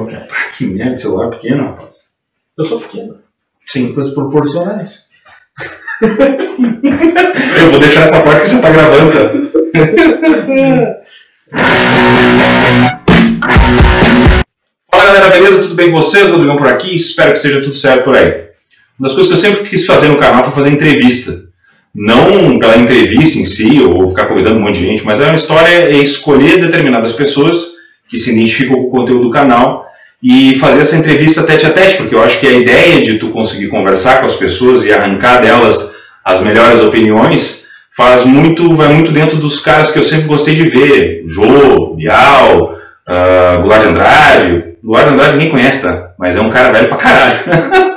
qualquer. Que merda, celular pequeno, rapaz. Eu sou pequeno. Sim. Coisas proporcionais. Eu vou deixar essa parte que já tá gravando? Fala galera, beleza? Tudo bem com vocês? Rodrigão por aqui, espero que esteja tudo certo por aí. Uma das coisas que eu sempre quis fazer no canal foi fazer entrevista. Não pela entrevista em si, ou ficar convidando um monte de gente, mas é uma história é escolher determinadas pessoas que se identificam com o conteúdo do canal e fazer essa entrevista tete a tete, porque eu acho que a ideia de tu conseguir conversar com as pessoas e arrancar delas as melhores opiniões faz muito, vai muito dentro dos caras que eu sempre gostei de ver, Jô, Bial, uh, Goulart de Andrade, Goulart de Andrade ninguém conhece, tá? Mas é um cara velho pra caralho.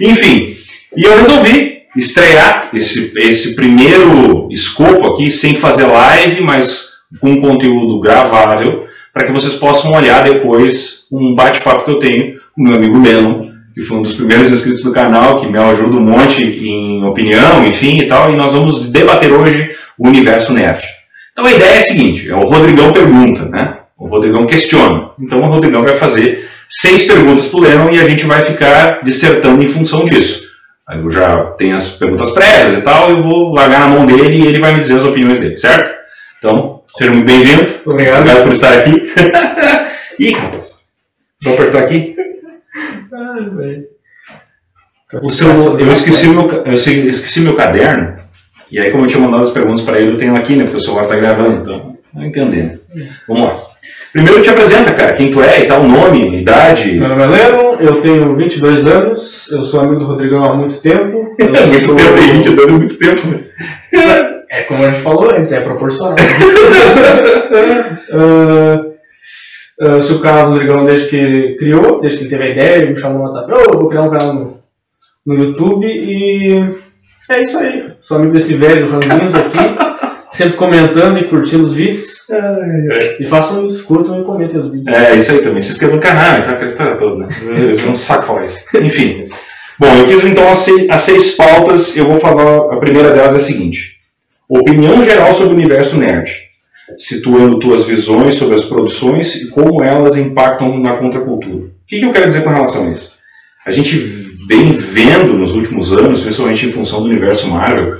Enfim, e eu resolvi estrear esse, esse primeiro escopo aqui, sem fazer live, mas com conteúdo gravável, para que vocês possam olhar depois um bate-papo que eu tenho com meu amigo Lennon, que foi um dos primeiros inscritos do canal, que me ajuda um monte em opinião, enfim e tal, e nós vamos debater hoje o universo nerd. Então a ideia é a seguinte, é o Rodrigão pergunta, né? O Rodrigão questiona. Então o Rodrigão vai fazer seis perguntas para o Lennon e a gente vai ficar dissertando em função disso. Eu já tenho as perguntas prévias e tal, eu vou largar na mão dele e ele vai me dizer as opiniões dele, certo? Então, seja muito bem-vindo. Obrigado. Obrigado por estar aqui. Ih, vou apertar aqui. Ai, velho. O seu, eu, esqueci meu, eu esqueci meu caderno, e aí como eu tinha mandado as perguntas para ele, eu tenho aqui, né, porque o celular está gravando, então, não entendendo. Vamos lá. Primeiro te apresenta, cara, quem tu é e tal, nome, idade. Meu nome é Lennon, eu tenho 22 anos, eu sou amigo do Rodrigão há muito tempo. Eu muito sou- tempo, tem 22 é muito tempo. É como a gente falou antes, é proporcional. Ah, eu sou o canal do Rodrigão desde que ele criou, desde que ele teve a ideia, ele me chamou no WhatsApp, ô, eu vou criar um canal no, no YouTube e é isso aí. Sou amigo desse velho Ranzinhos aqui, sempre comentando e curtindo os vídeos. E façam isso, curtam e comentem os vídeos. É, isso aí também. Se inscreva no canal e tal, aquela história toda, né? Eu eu não saco falar isso. Enfim. Bom, eu fiz então as seis, as seis pautas, eu vou falar, a primeira delas é a seguinte. Opinião geral sobre o universo nerd, situando tuas visões sobre as produções e como elas impactam na contracultura. O que, eu quero dizer com relação a isso? A gente vem vendo nos últimos anos, principalmente em função do universo Marvel,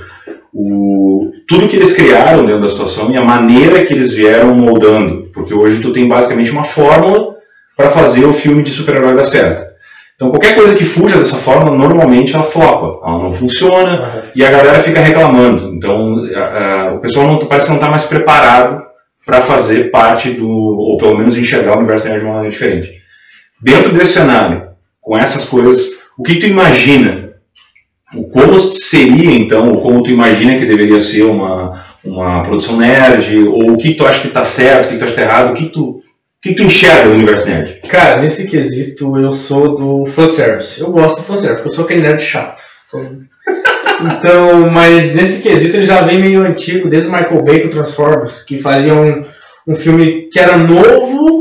o, tudo que eles criaram dentro da situação e a maneira que eles vieram moldando. Porque hoje tu tem basicamente uma fórmula para fazer o filme de super-herói dar certo. Então qualquer coisa que fuja dessa fórmula, normalmente ela flopa, ela não funciona, e a galera fica reclamando. Então, a- a- o pessoal não, parece que não está mais preparado para fazer parte do, ou pelo menos enxergar o universo nerd de uma maneira diferente. Dentro desse cenário, com essas coisas, o que tu imagina? O como seria então, ou como tu imagina que deveria ser uma, uma produção nerd, ou o que tu acha que está certo, o que tu acha que está errado, o que tu, o que tu enxerga do universo nerd? Cara, nesse quesito eu sou do fanservice. Eu gosto do fanservice, porque eu sou aquele nerd chato. Então, mas nesse quesito ele já vem meio antigo, desde o Michael Bay com Transformers, que fazia um, um filme que era novo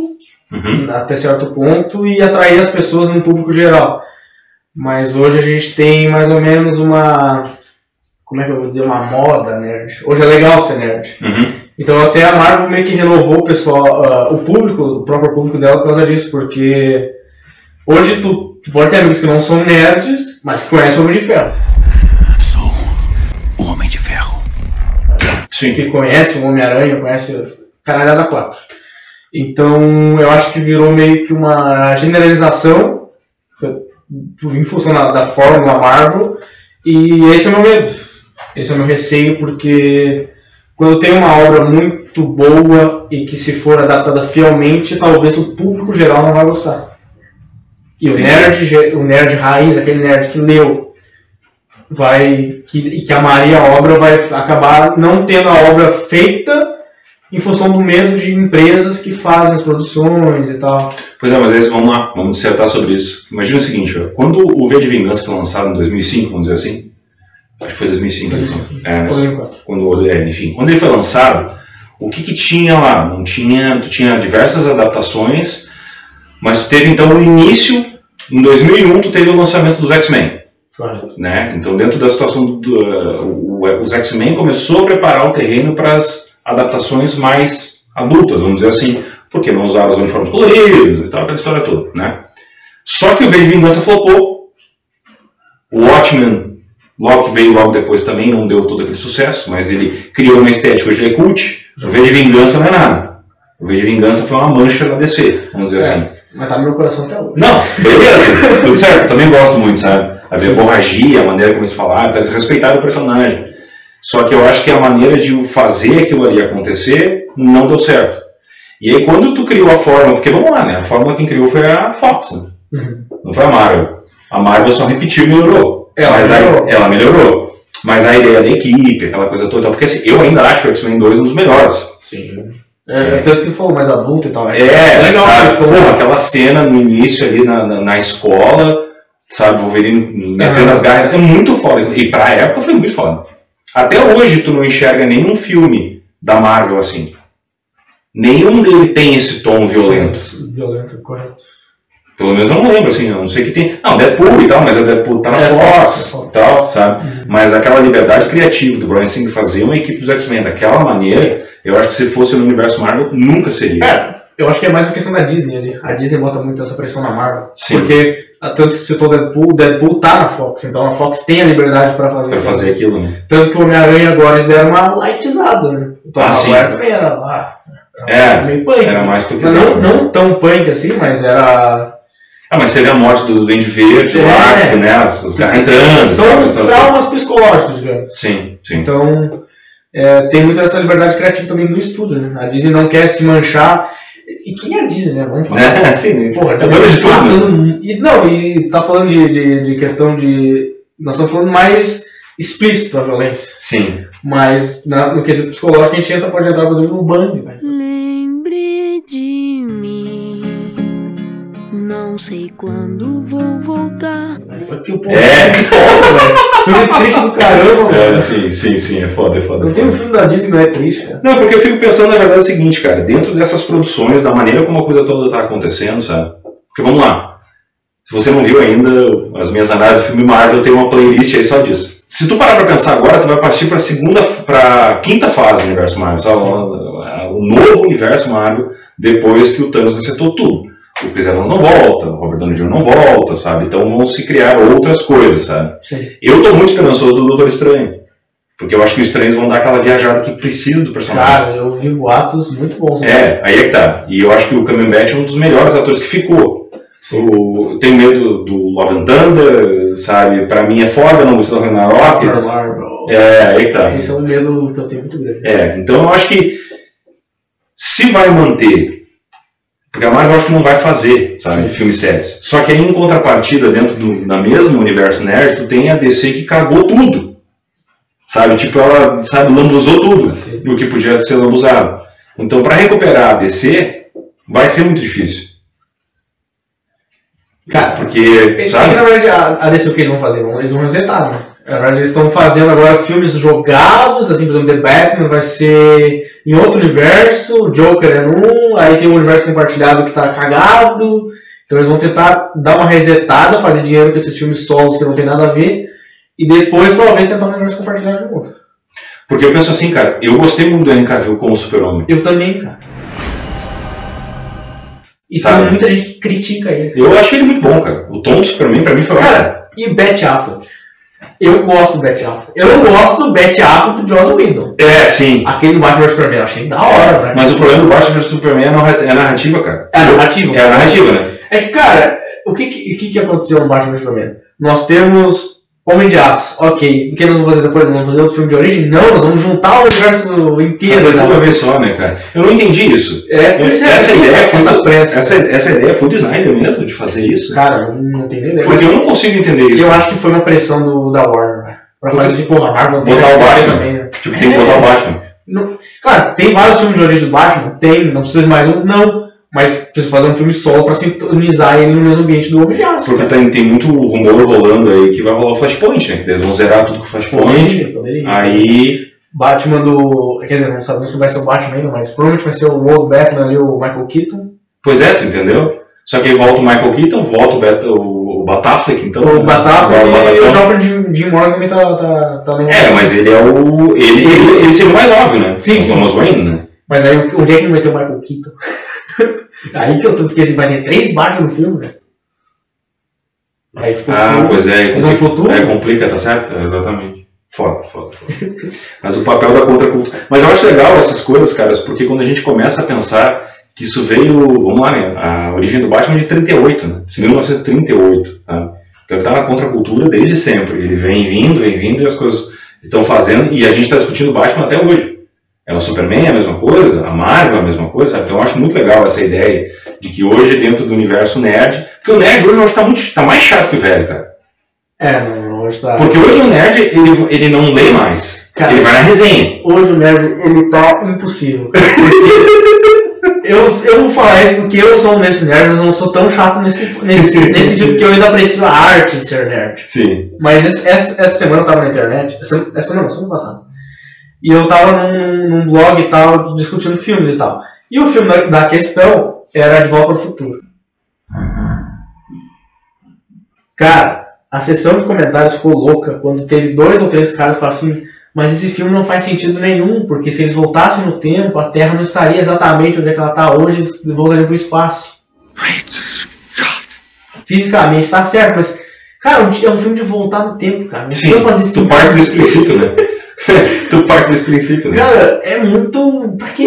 Uhum. até certo ponto e atraía as pessoas no público geral. Mas hoje a gente tem mais ou menos uma. Como é que eu vou dizer? Uma moda nerd. Hoje é legal ser nerd. Uhum. Então até a Marvel meio que renovou o pessoal, ah, o público, o próprio público dela por causa disso, porque hoje tu, tu pode ter amigos que não são nerds, mas que conhecem o Homem de Ferro. Sou o Homem de Ferro. Sim. Que conhece o Homem-Aranha, conhece Caralhada 4. Então eu acho que virou meio que uma generalização em função da, da fórmula Marvel, e esse é o meu medo. Esse é o meu receio, porque quando tem uma obra muito boa e que se for adaptada fielmente, talvez o público geral não vai gostar. E o nerd, o nerd raiz, aquele nerd que leu, vai que, e que amaria a obra, vai acabar não tendo a obra feita em função do medo de empresas que fazem as produções e tal. Pois é, mas vamos lá, vamos dissertar sobre isso. Imagina o seguinte, ó, quando o V de Vingança foi lançado em 2005, vamos dizer assim, acho que foi 2005, 2005. então. é, quando, é, enfim, quando ele foi lançado, o que, que tinha lá? Não tinha, tu tinha diversas adaptações, mas teve então o início, em 2001 tu teve o lançamento dos X-Men, Correto. né? Então dentro da situação do, do, o- os X-Men começou a preparar o terreno para as adaptações mais adultas, vamos dizer assim, porque não usaram os uniformes coloridos e tal, aquela história toda, né? Só que o V de Vingança flopou. O Watchmen, que veio logo depois também, não deu todo aquele sucesso, mas ele criou uma estética, hoje ele é cult. O V de Vingança não é nada. O V de Vingança foi uma mancha na DC, vamos dizer É. assim. Mas tá no meu coração até hoje. Não, beleza, tudo certo, também gosto muito, sabe? A Sim. hemorragia, a maneira como eles falaram, eles respeitaram o personagem. Só que eu acho que a maneira de fazer aquilo ali acontecer não deu certo. E aí quando tu criou a fórmula, porque vamos lá, né? A fórmula quem criou foi a Fox, né? Uhum. não foi a Marvel. A Marvel só repetiu e melhorou. Ela Mas aí- melhorou. ela melhorou. Mas a ideia da equipe, aquela coisa toda, porque assim, eu ainda acho o X-Men 2 um dos melhores. Sim. É, tanto que falou mais adulto e tal. né? É, legal. sabe? então, Porra, aquela cena no início ali na, na, na escola, sabe? Wolverine metendo Aham. as garras, é muito foda. E pra época foi muito foda. Até hoje tu não enxerga nenhum filme da Marvel assim. Nenhum dele tem esse tom violento. Violento, correto. Pelo menos eu não lembro, assim, eu não sei que tem. Não, Deadpool e tal, mas o Deadpool tá na É, Fox Fox, é e tal, sabe? Mas aquela liberdade criativa do Brian Singer fazer uma equipe dos X-Men daquela maneira, eu acho que se fosse no universo Marvel, nunca seria. É, eu acho que é mais a questão da Disney ali. A Disney bota muito essa pressão na Marvel. Sim. Porque, ah, tanto que você citou Deadpool, o Deadpool tá na Fox, então a Fox tem a liberdade pra fazer Pra isso. fazer aquilo, né? Tanto que o Homem-Aranha agora eles deram uma lightizada, né? O Tom Ah, sim. Também era lá. É, meio punk. Era mais tu Mas quiser. não, não tão punk assim, mas era. Ah, mas teve a morte do Duende Verde É. lá, que, né? As, os caras entrando. São sabe? Sabe? traumas psicológicos, digamos. Sim, sim. Então, é, tem muita essa liberdade criativa também do estúdio, né? A Disney não quer se manchar. E quem é a Disney, né? Vamos falar. É, sim, né? Porra, é dona de tá tudo. né? e, não, e tá falando de, de, de questão de. Nós estamos falando mais explícito a violência. Sim. Mas na- no quesito psicológico a gente entra, pode entrar, por exemplo, no bang, velho. Lembre Não sei quando vou voltar. Aqui o povo É. foda, velho. Filme triste do caramba, É, mano. sim, sim, sim, é foda, é foda. Não é tem um filme da Disney que não é triste, cara. Não, porque eu fico pensando, na verdade, é o seguinte, cara, dentro dessas produções, da maneira como a coisa toda tá acontecendo, sabe? Porque vamos lá. Se você não viu ainda as minhas análises de filme Marvel, eu tenho uma playlist aí só disso. Se tu parar pra pensar agora, tu vai partir pra segunda, pra quinta fase do universo Marvel, sabe? O novo universo Marvel, depois que o Thanos resetou tudo. O Chris Evans não volta, o Robert Downey Jr. não volta, sabe? Então vão se criar outras coisas, sabe? Sim. Eu tô muito esperançoso do Doutor Estranho. Porque eu acho que os estranhos vão dar aquela viajada que precisa do personagem. Cara, eu vi boatos muito bons. né? É, aí é que tá. E eu acho que o Cumberbatch é um dos melhores atores que ficou. O, eu tenho medo do Love and Thunder, sabe? Pra mim é foda, não gostei do Ragnarok. É, aí que tá. Esse é um medo que eu tenho muito grande. É, então eu acho que se vai manter, porque a Marvel eu acho que não vai fazer, sabe, filmes sérios. Só que aí em contrapartida, dentro do na mesmo universo nerd, tu tem a DC que cagou tudo. Sabe, tipo, ela, sabe, lambuzou tudo, Sim. o que podia ser lambuzado. Então, para recuperar a DC, vai ser muito difícil. Cara, Porque, Eles, sabe? na verdade, a, a DC o que eles vão fazer? Eles vão resetar, né? Na verdade, eles estão fazendo agora filmes jogados, assim, por exemplo, The Batman vai ser em outro universo, o Joker é num, aí tem um universo compartilhado que tá cagado, então eles vão tentar dar uma resetada, fazer dinheiro com esses filmes solos que não tem nada a ver, e depois talvez tentar um universo compartilhado de novo. Porque eu penso assim, cara, eu gostei muito do Henry Cavill como super-homem. Eu também, cara. E Sabe? tem muita gente que critica ele. Eu achei ele muito bom, cara. O tom do Superman, pra mim, foi. Cara, e Beth Affleck? Eu gosto do Beth Affleck. Eu não gosto do Beth Affleck do Joss Whedon. É, sim. Aquele do Batman vs Superman eu achei da hora, né? Mas o problema do Batman vs Superman é a narra- é narrativa, cara. É a narrativa. É a narrativa, né? É que, cara, o que, que, que, que aconteceu no Batman vs Superman? Nós temos Homem de Aço, ok. O que nós vamos fazer depois? Vamos fazer outro filme de origem? Não, nós vamos juntar o universo inteiro. Fazer tudo cara. uma vez só, né, cara? Eu não entendi isso. É, por isso é essa essa, ideia foi essa pressa. Essa, essa ideia foi do Snyder mesmo, de fazer isso? Cara, não, não nem ideia. Porque eu não consigo entender isso. eu acho que foi uma pressão do, da Warner, velho. Pra fazer assim, porra, Marvel tem Botar o fazer Batman. também, né? Tipo, tem que botar o Batman. Não- Claro, tem vários filmes de origem do Batman? Tem, não precisa de mais um? Não. Mas precisa fazer um filme solo pra sintonizar ele no mesmo ambiente do Homem de Aço. Porque tem, tem muito rumor rolando aí que vai rolar o Flashpoint, né? Que eles vão zerar tudo com o Flashpoint. Poderia, poderia. Aí. Batman do. Quer dizer, não sabemos se vai ser o Batman ainda, mas provavelmente vai ser o Old Batman ali, o Michael Keaton. Pois é, tu entendeu? Só que aí volta o Michael Keaton, volta o, Beto, o, o Batafleck, então. O Batafleck Vai o e o. Alfred Jim, Jim Morgan também tá, tá, tá no. É, mas ele é o. Ele, ele, ele seria o mais óbvio, né? Sim, o sim. Thomas Wayne, né? Mas aí onde é que não vai ter o Michael Keaton? Aí que eu tô, porque vai ter três Batman no filme, né? Aí ficou Ah, pois é, Mas complica, futuro? é, complica, tá certo? É, exatamente. Foda, foda, foda. Mas o papel da contracultura. Mas eu acho legal essas coisas, caras, porque quando a gente começa a pensar que isso veio, vamos lá, né? A origem do Batman é de 38, né? De 1938, tá? Então ele tá na contracultura desde sempre. Ele vem vindo, vem vindo e as coisas estão fazendo, e a gente está discutindo Batman até hoje. É o Superman é a mesma coisa, a Marvel é a mesma coisa, sabe? Então eu acho muito legal essa ideia de que hoje, dentro do universo nerd, porque o nerd hoje eu acho que tá, muito, tá mais chato que o velho, cara. É, não, hoje tá. Porque hoje o nerd, ele, ele não lê mais. Cara, ele vai na resenha. Hoje o nerd, ele tá impossível. eu, eu vou falar isso porque eu sou um desse nerd, mas eu não sou tão chato nesse, nesse, nesse tipo, porque eu ainda aprecio a arte de ser nerd. Sim. Mas esse- essa, essa semana eu tava na internet, essa, essa não, semana passada. E eu tava num, num blog e tal, discutindo filmes e tal. E o filme da, da questão era De Volta para o Futuro. Cara, a sessão de comentários ficou louca quando teve dois ou três caras falaram assim: mas esse filme não faz sentido nenhum, porque se eles voltassem no tempo, a Terra não estaria exatamente onde é que ela está hoje, eles voltariam para o espaço. Fisicamente tá certo, mas, cara, é um filme de voltar no tempo, cara. Não Sim. precisa fazer Tu sentido. parte desse princípio, né? tu parte desse princípio, né? Cara, é muito. Pra que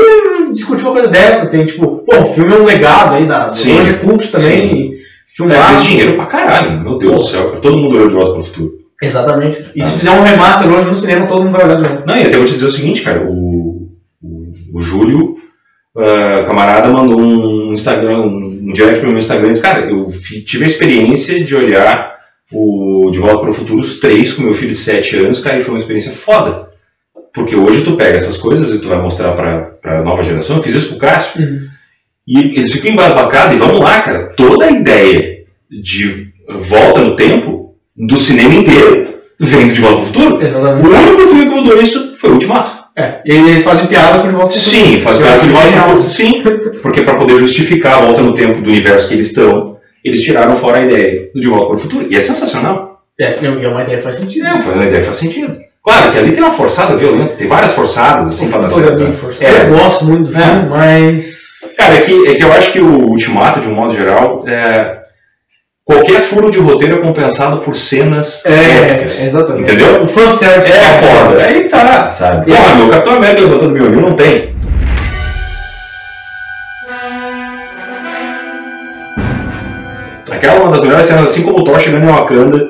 discutir uma coisa dessa? Tem, tipo, pô, o filme é um legado aí da. Sim. Hoje é também. É, Filmar. fez dinheiro pra caralho, meu Deus do céu. Todo mundo olhou de volta pro futuro. Exatamente. E Ah. se fizer um remaster hoje no cinema, todo mundo vai olhar de novo. Não, e até vou te dizer o seguinte, cara, o, o, o Júlio, ah, camarada, mandou um Instagram, um, um direct pro meu Instagram e disse, cara, eu tive a experiência de olhar o De Volta para o Futuro, os três, com meu filho de 7 anos, cara, e foi uma experiência foda. Porque hoje tu pega essas coisas e tu vai mostrar pra, pra nova geração, eu fiz isso com o Cássio, e eles ficam embarabacados, e vamos lá, cara, toda a ideia de volta no tempo do cinema inteiro vem do De Volta para o Futuro. O Exatamente. único filme que mudou isso foi o Ultimato. É. E eles fazem piada com de volta Sim, futuro. faz Eu parte acho de volta no futuro. Sim, porque para poder justificar a volta no tempo do universo que eles estão, eles tiraram fora a ideia do De Volta para o Futuro. E é sensacional. É, é uma ideia que faz sentido. Foi uma ideia que faz sentido. Claro que ali tem uma forçada violenta, tem várias forçadas, assim, para dar certo. É. Eu gosto muito do É. filme, mas. Cara, é que, é que eu acho que o Ultimato, de um modo geral, é... qualquer furo de roteiro é compensado por cenas épicas. É, exatamente. Entendeu? O fanservice É foda. Aí tá, sabe? É. Porra, meu Capitão América levantando violino não tem. Aquela é uma das melhores cenas, assim como o Thor chegando em Wakanda.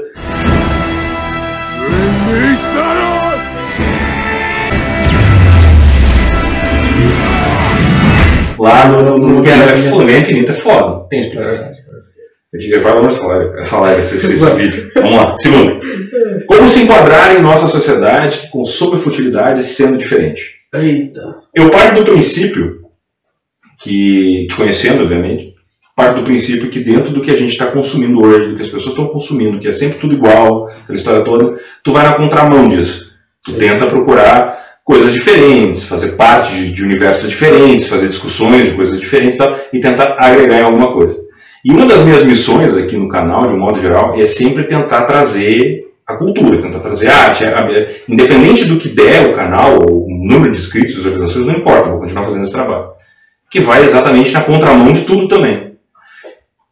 Lá no, no, no Guerra Infinita é foda, tem explicação. Eu vai lá essa live, essa live, esse, esse, esse vídeo. Vamos lá. Segundo. Como se enquadrar em nossa sociedade que consome futilidade sendo diferente? Eita. Eu parto do princípio que, te conhecendo, obviamente, parto do princípio que dentro do que a gente está consumindo hoje, do que as pessoas estão consumindo, que é sempre tudo igual, aquela história toda, tu vai na contramão disso. Tu Sim. tenta procurar coisas diferentes, fazer parte de, de universos diferentes, fazer discussões de coisas diferentes e tentar agregar em alguma coisa. E uma das minhas missões aqui no canal, de um modo geral, é sempre tentar trazer a cultura, tentar trazer a arte. A- a- Independente do que der o canal, o número de inscritos, visualizações, não importa, vou continuar fazendo esse trabalho. Que vai exatamente na contramão de tudo também.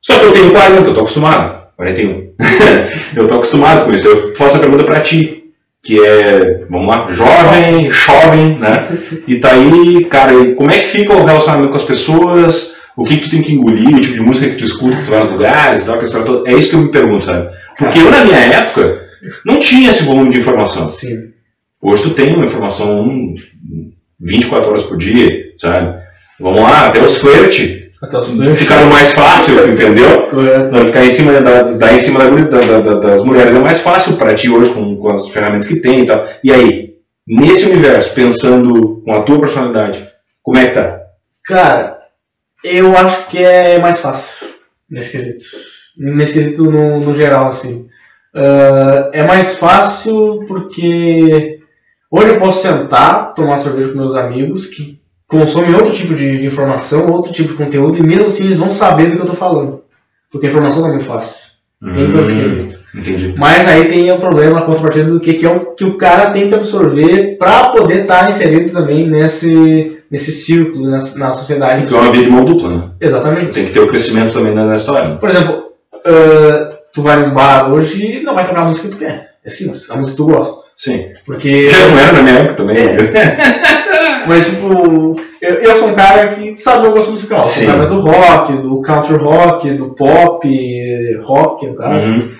Só que eu tenho 40, eu tô acostumado. 41. eu tô acostumado com isso. Eu faço a pergunta pra ti, que é, vamos lá, jovem, jovem, né? E tá aí, cara, como é que fica o relacionamento com as pessoas? O que, que tu tem que engolir, o tipo de música que tu escuta, que tu vai nos lugares tal, aquela toda. É isso que eu me pergunto, sabe? Porque eu, na minha época, não tinha esse volume de informação. Sim. Hoje tu tem uma informação hum, 24 horas por dia, sabe? Vamos lá, até os flerte Até os ficaram mais fácil, entendeu? Correto. Não, ficar em cima da, da, em cima da, da- da- da- das mulheres é mais fácil para ti hoje com, com as ferramentas que tem e tal. E aí, nesse universo, pensando com a tua personalidade, como é que tá? Cara, eu acho que é mais fácil nesse quesito. Nesse quesito no, no geral, assim. Ah, é mais fácil porque hoje eu posso sentar, tomar cerveja com meus amigos que consomem outro tipo de, de informação, outro tipo de conteúdo, e mesmo assim eles vão saber do que eu tô falando. Porque a informação não é muito fácil. Tem todo esse Hum, quesito. Entendi. Mas aí tem o problema, a contrapartida do que, que é o que o cara tem que absorver para poder estar inserido também nesse, nesse círculo, na, na sociedade. Tem que ter uma via de mão dupla, né? Exatamente. Tem que ter o crescimento também na, na história. Por exemplo, ah, tu vai num bar hoje e não vai tocar a música que tu quer. É simples, a música que tu gosta. Sim. Porque. Já não era na minha época também. É. Mas, tipo, eu, eu sou um cara que sabe o meu gosto musical. Eu sou Sim. cara mais do rock, do country rock, do pop, rock, no caso. Uhum.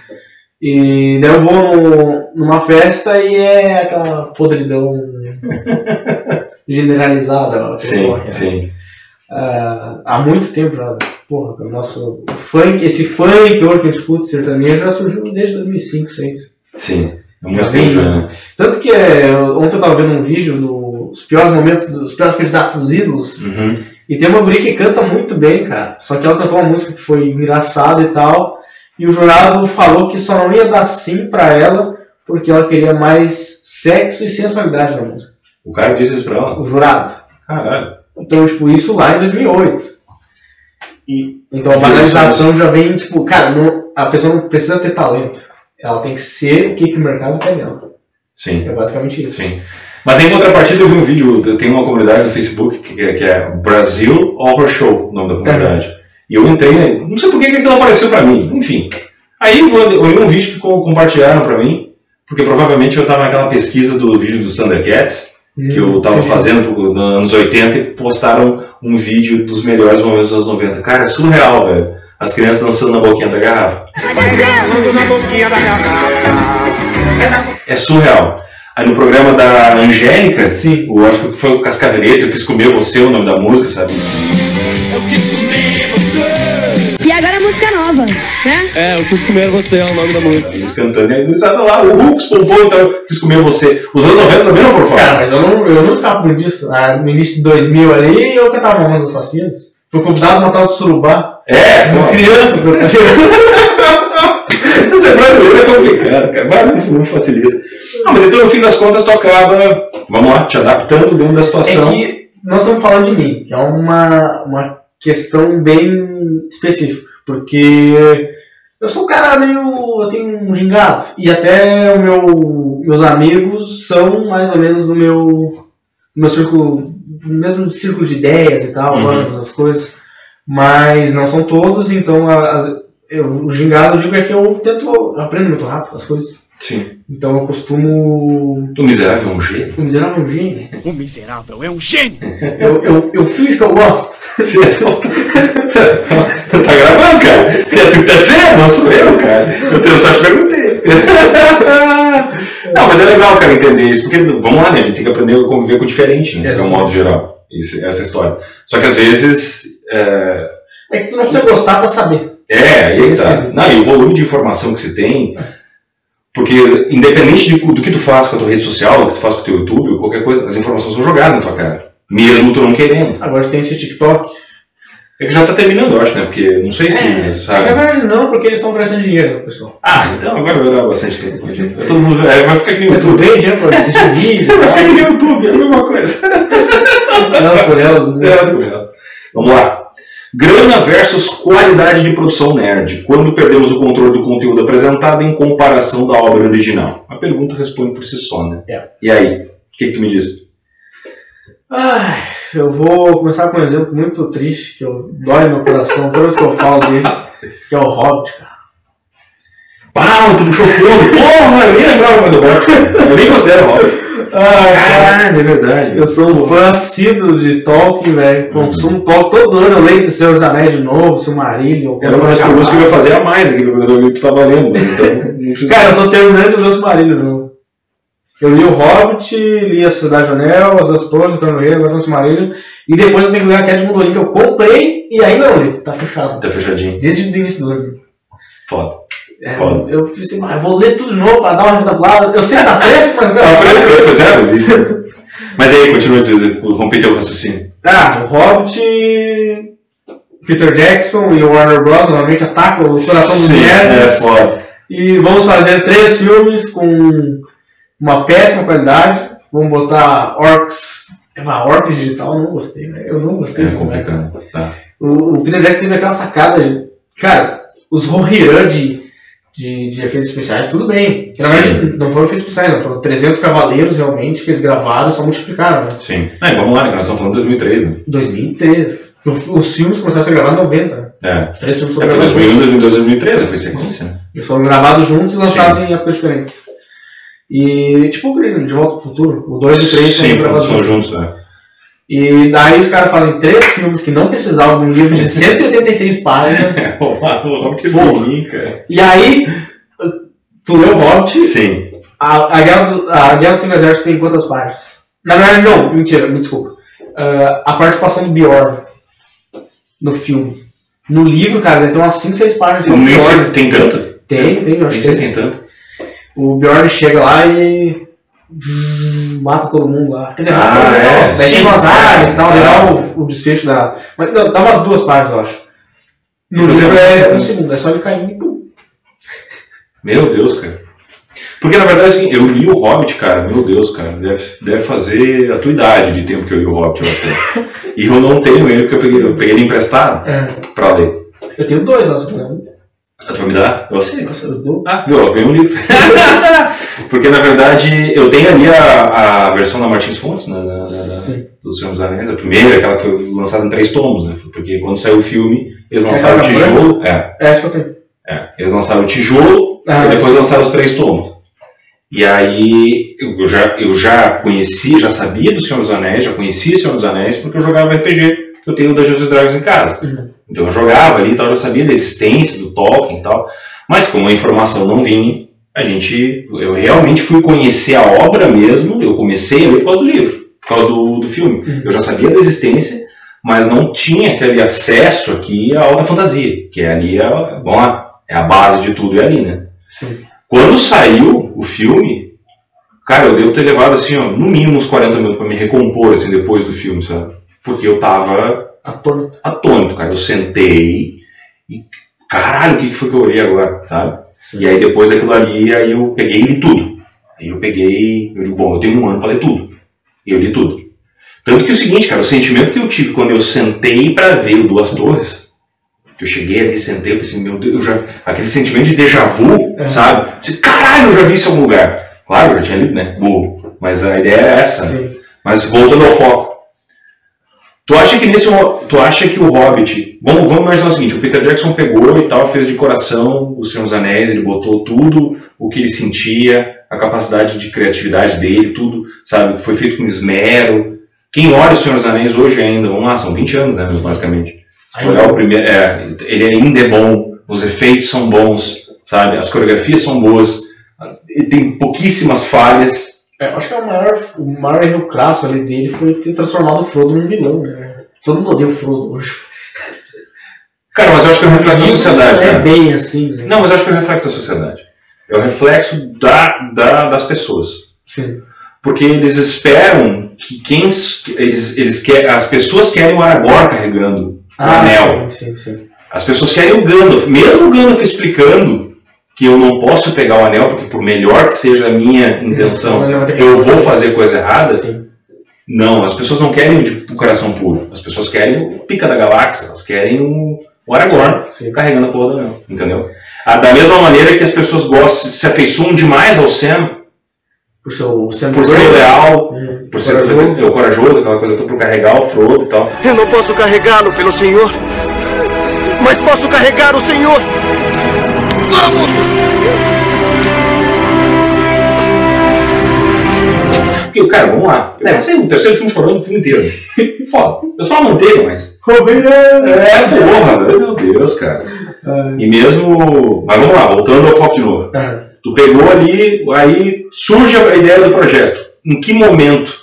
E daí eu vou numa festa e é aquela podridão generalizada. Sim, né? sim. Ah, há muito tempo já. Porra, o nosso funk, esse funk hoje que escuta sertanejo já surgiu desde 2005, 2006. Sim. É Já vem, né? Tanto que é, ontem eu tava vendo um vídeo dos piores momentos, dos piores candidatos dos ídolos. Uhum. E tem uma guria que canta muito bem, cara. Só que ela cantou uma música que foi engraçada e tal. E o jurado falou que só não ia dar sim pra ela porque ela queria mais sexo e sensualidade na música. O cara disse isso pra ela. O jurado. Caralho. Então, tipo, isso lá em 2008. E, então a banalização já vem, tipo, cara, não- a pessoa não precisa ter talento. Ela tem que ser o que, que o mercado quer dela. Sim. É basicamente isso. Sim. Mas em contrapartida eu vi um vídeo, tem uma comunidade no Facebook que, é- que é Brasil Horror Show, o nome da comunidade. E eu entrei, né, não sei por que aquilo apareceu pra mim, enfim. Aí eu olhei um vídeo que co- compartilharam pra mim, porque provavelmente eu tava naquela pesquisa do vídeo dos Thundercats, que eu tava Sim, sim. fazendo nos anos 80 e postaram um vídeo dos melhores momentos dos anos 90. Cara, é surreal, velho. As crianças dançando na boquinha da garrafa. É surreal. Aí no programa da Angélica, Sim. eu acho que foi o Cascaveletes, eu quis comer você, o nome da música, sabe? E agora a música nova, né? É, eu quis comer você, é o nome da música. Eles cantando, e aí eles lá, o Hulk pompou, então eu quis comer você. Os anos 90 também não foram Cara, fora. mas eu não, eu não escapo muito disso. Ah, no início de 2000 ali, eu cantava Mamas Assassinas. Fui convidado a matar o Surubá. É, Uma foi. criança, cantando. Ser brasileiro é complicado, cara. Mas isso não facilita. Ah, mas então no fim das contas tu acaba, vamos lá, te adaptando dentro da situação. É que nós estamos falando de mim, que é uma, uma questão bem específica, porque eu sou um cara meio. eu tenho um gingado, e até o meu, meus amigos são mais ou menos no meu, meu círculo, no mesmo círculo de ideias e tal, Uhum. dessas coisas, mas não são todos, então a, a- eu, o gingado eu digo é que eu tento, eu aprendo muito rápido as coisas, Sim. então eu costumo. O miserável é um G. O miserável é um gênio. O miserável é um gênio. Eu, eu, eu finjo que eu gosto. tá gravando, cara. É tu que tá dizendo, não sou eu, cara. Eu, tenho- só te perguntei. não, mas é legal, cara, entender isso, porque, vamos lá, né? A gente tem que aprender a conviver com o diferente, né? De um modo geral. Isso, essa é história. Só que às vezes. É, É que tu não precisa gostar pra saber. é aí que tá. Não, e o volume de informação que se tem. Porque, independente de- do que tu faz com a tua rede social, do que tu faz com o teu YouTube, ou qualquer coisa, as informações são jogadas na tua cara. Mesmo tu não querendo. Agora tem esse TikTok. É que já tá terminando, eu acho, né? Porque não sei se. É, sabe? Na verdade não, porque eles estão oferecendo dinheiro, pessoal. Ah, então agora vai dar bastante tempo. né, gente? Todo mundo é, vai ficar aqui no YouTube. bem dinheiro pra assistir vídeo. Vai ficar aqui no YouTube, é a mesma coisa. Elas por elas. né? É, Vamos lá. Grana versus qualidade de produção nerd. Quando perdemos o controle do conteúdo apresentado em comparação da obra original? A pergunta responde por si só, né? É. E aí? O que, que tu me diz? Ai, eu vou começar com um exemplo muito triste, que eu, dói no meu coração toda vez que eu falo dele, que é o Hobbit, cara. Pau, tu puxou fundo. Porra, eu nem lembrava do Hobbit. Eu nem considero Hobbit. Caralho, é verdade. Eu sou um fã assíduo de Tolkien, velho. Consumo Tolkien todo ano. Eu leio de Senhor dos Anéis de novo, Silmarillion. Era uma das perguntas que eu ia fazer a mais aqui que tu tava lendo. Então, Cara, eu tô terminando de ler o Silmarillion. Eu li o Hobbit, li a Cidade do Anel, as duas torres, o tô no Silmarillion. E depois eu tenho que ler a de Mundorim, que eu comprei e ainda não li. Tá fechado. Tá fechadinho. Desde o início do ano. Foda. É, Foda. eu pensei, ah, eu vou ler tudo de novo pra dar uma recapitulada. Eu sei que tá fresco, mas... Ah, parece que você sabe. Mas aí, continua, rompi teu raciocínio. Ah, o Hobbit, Peter Jackson e o Warner Bros. normalmente atacam o coração dos Sim, é foda. E vamos fazer três filmes com uma péssima qualidade. Vamos botar Orcs. Ah, Orcs digital, eu não gostei, né? Eu não gostei É do. Tá. O, o Peter Jackson teve aquela sacada de. Cara, os Rohirã de, de, de efeitos especiais, tudo bem. Na verdade, não foram efeitos especiais, não. Foram 300 cavaleiros realmente que eles gravaram só multiplicaram, né? Sim. E vamos lá, né? Nós estamos falando de 2003, né? 2013. O- Os filmes começaram a ser gravados em 90. né? É. Os três filmes É, foram foi gravados 2001, juntos. 2002, 2003, né? Foi sequência, né? Eles foram gravados juntos e lançados em épocas diferentes. E, tipo, De Volta pro Futuro, o 2 e o 3 Sim, foram gravados são juntos. né? E daí os caras fazem três filmes que não precisavam de um livro de 186 páginas. O Hobbit é cara. E aí, tu leu o Hobbit, Sim. a, a, Guerra do, a Guerra do Cinco Exércitos tem quantas páginas? Na verdade, não, mentira, me desculpa. Ah, a participação do Bjorn no filme. No livro, cara, deve ter umas 5, 6 páginas do Nem sei se tem tanto. Tem, tem, eu acho Nem que tem. tem tanto. O Bjorn chega lá e. mata todo mundo lá. Quer dizer, Ah, mata todo mundo, é, não. Pede umas áreas e tal, legal o, o desfecho da. Mas não, dá umas duas páginas, eu acho. No é, livro é um segundo, é só ele caindo e pum. Meu Deus, cara. Porque na verdade, assim, eu li o Hobbit, cara, meu Deus, cara, deve, deve fazer a tua idade de tempo que eu li o Hobbit. eu acho. e eu não tenho ele porque eu peguei, eu peguei ele emprestado É. pra ler. Eu tenho dois lá, só não. Tu vai me dar? Eu aceito. Dou. Ah, viu, eu ganhei um livro. porque na verdade eu tenho ali a, a versão da Martins Fontes, né, da, da- dos Senhor dos Anéis, a primeira, aquela que foi lançada em três tomos, né? Porque quando saiu o filme, eles É lançaram o tijolo. É, É essa que eu tenho. é, eles lançaram o tijolo Ah, e depois lançaram os três tomos. E aí eu já, eu já conhecia, já sabia do Senhor dos Anéis, já conhecia o Senhor dos Anéis porque eu jogava RPG, que eu tenho o Dungeons Dragons em casa. Uhum. Então eu jogava ali e tal, já sabia da existência do Tolkien e tal. Mas como a informação não vinha, a gente, eu realmente fui conhecer a obra mesmo, eu comecei a ler por causa do livro, por causa do, do filme. Uhum. Eu já sabia da existência, mas não tinha aquele acesso aqui à alta fantasia, que é ali, a, bom, é a base de tudo, é ali, né? Sim. Quando saiu o filme, cara, eu devo ter levado assim, ó, no mínimo uns 40 minutos pra me recompor assim depois do filme, sabe? Porque eu tava Atônito. atônito, cara. Eu sentei e caralho, o que foi que eu olhei agora, sabe? Sim. E aí depois daquilo ali, aí eu peguei e li tudo. Aí eu peguei, eu digo, bom, eu tenho um ano pra ler tudo. E eu li tudo. Tanto que é o seguinte, cara, o sentimento que eu tive quando eu sentei pra ver o Duas Torres, que eu cheguei ali, sentei, eu pensei, meu Deus, eu já, aquele sentimento de déjà vu, É. sabe? Eu Caralho, eu já vi isso em algum lugar. Claro, eu já tinha lido, né? Burro. Mas a ideia é essa. Sim. Mas voltando ao foco. Tu acha que nesse tu acha que o Hobbit, vamos, vamos imaginar o seguinte, o Peter Jackson pegou e tal, fez de coração o Senhor dos Anéis, ele botou tudo o que ele sentia, a capacidade de criatividade dele, tudo, sabe, foi feito com esmero. Quem olha o Senhor dos Anéis hoje ainda, vamos lá, são 20 anos, né, basicamente. Se olhar o primeiro, é, ele ainda é bom, os efeitos são bons, sabe, as coreografias são boas, ele tem pouquíssimas falhas, É, acho que é o maior, o maior erro crasso ali dele foi ter transformado o Frodo num vilão, né? Todo mundo odeia o Frodo hoje. Cara, mas eu acho que é um reflexo da sociedade, Não é cara. bem assim, né? Não, mas eu acho que é o reflexo da sociedade. É o reflexo da, da- das pessoas. Sim. Porque eles esperam que quem. que Eles, eles querem, as pessoas querem o Aragorn carregando o anel. Ah, sim, sim, sim. As pessoas querem o Gandalf. Mesmo o Gandalf explicando que eu não posso pegar o anel, porque por melhor que seja a minha intenção, eu vou fazer coisa errada. Sim. Não, as pessoas não querem tipo, o coração puro. As pessoas querem o pica da galáxia. Elas querem o, o Aragorn Sim. carregando a porra do anel. Entendeu? Ah, Da mesma maneira que as pessoas gostam, se afeiçoam demais ao Sam, Por seu sendo por ser leal, Hum, por ser corajoso. corajoso, aquela coisa toda, por carregar o Frodo e tal. Eu não posso carregá-lo pelo Senhor, mas posso carregar o Senhor. Vamos! Porque, cara, vamos lá. Eu passei o terceiro filme chorando o filme inteiro. Foda. Eu só manteiga, mas. É, porra, meu Deus, cara. E mesmo. Mas vamos lá, voltando ao foco de novo. Tu pegou ali, aí surge a ideia do projeto. Em que momento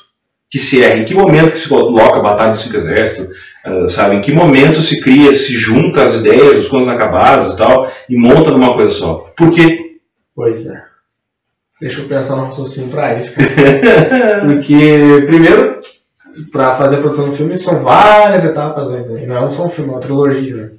que se erra? Em que momento que se coloca a Batalha dos Cinco Exércitos? ah, sabe? Em que momento se cria, se junta as ideias, os contos inacabados e tal, e monta numa coisa só? Por quê? Pois é. Deixa eu pensar no raciocínio pra isso, cara. Porque, primeiro, pra fazer a produção do filme são várias etapas, né? E Não é só um filme, é uma trilogia, né?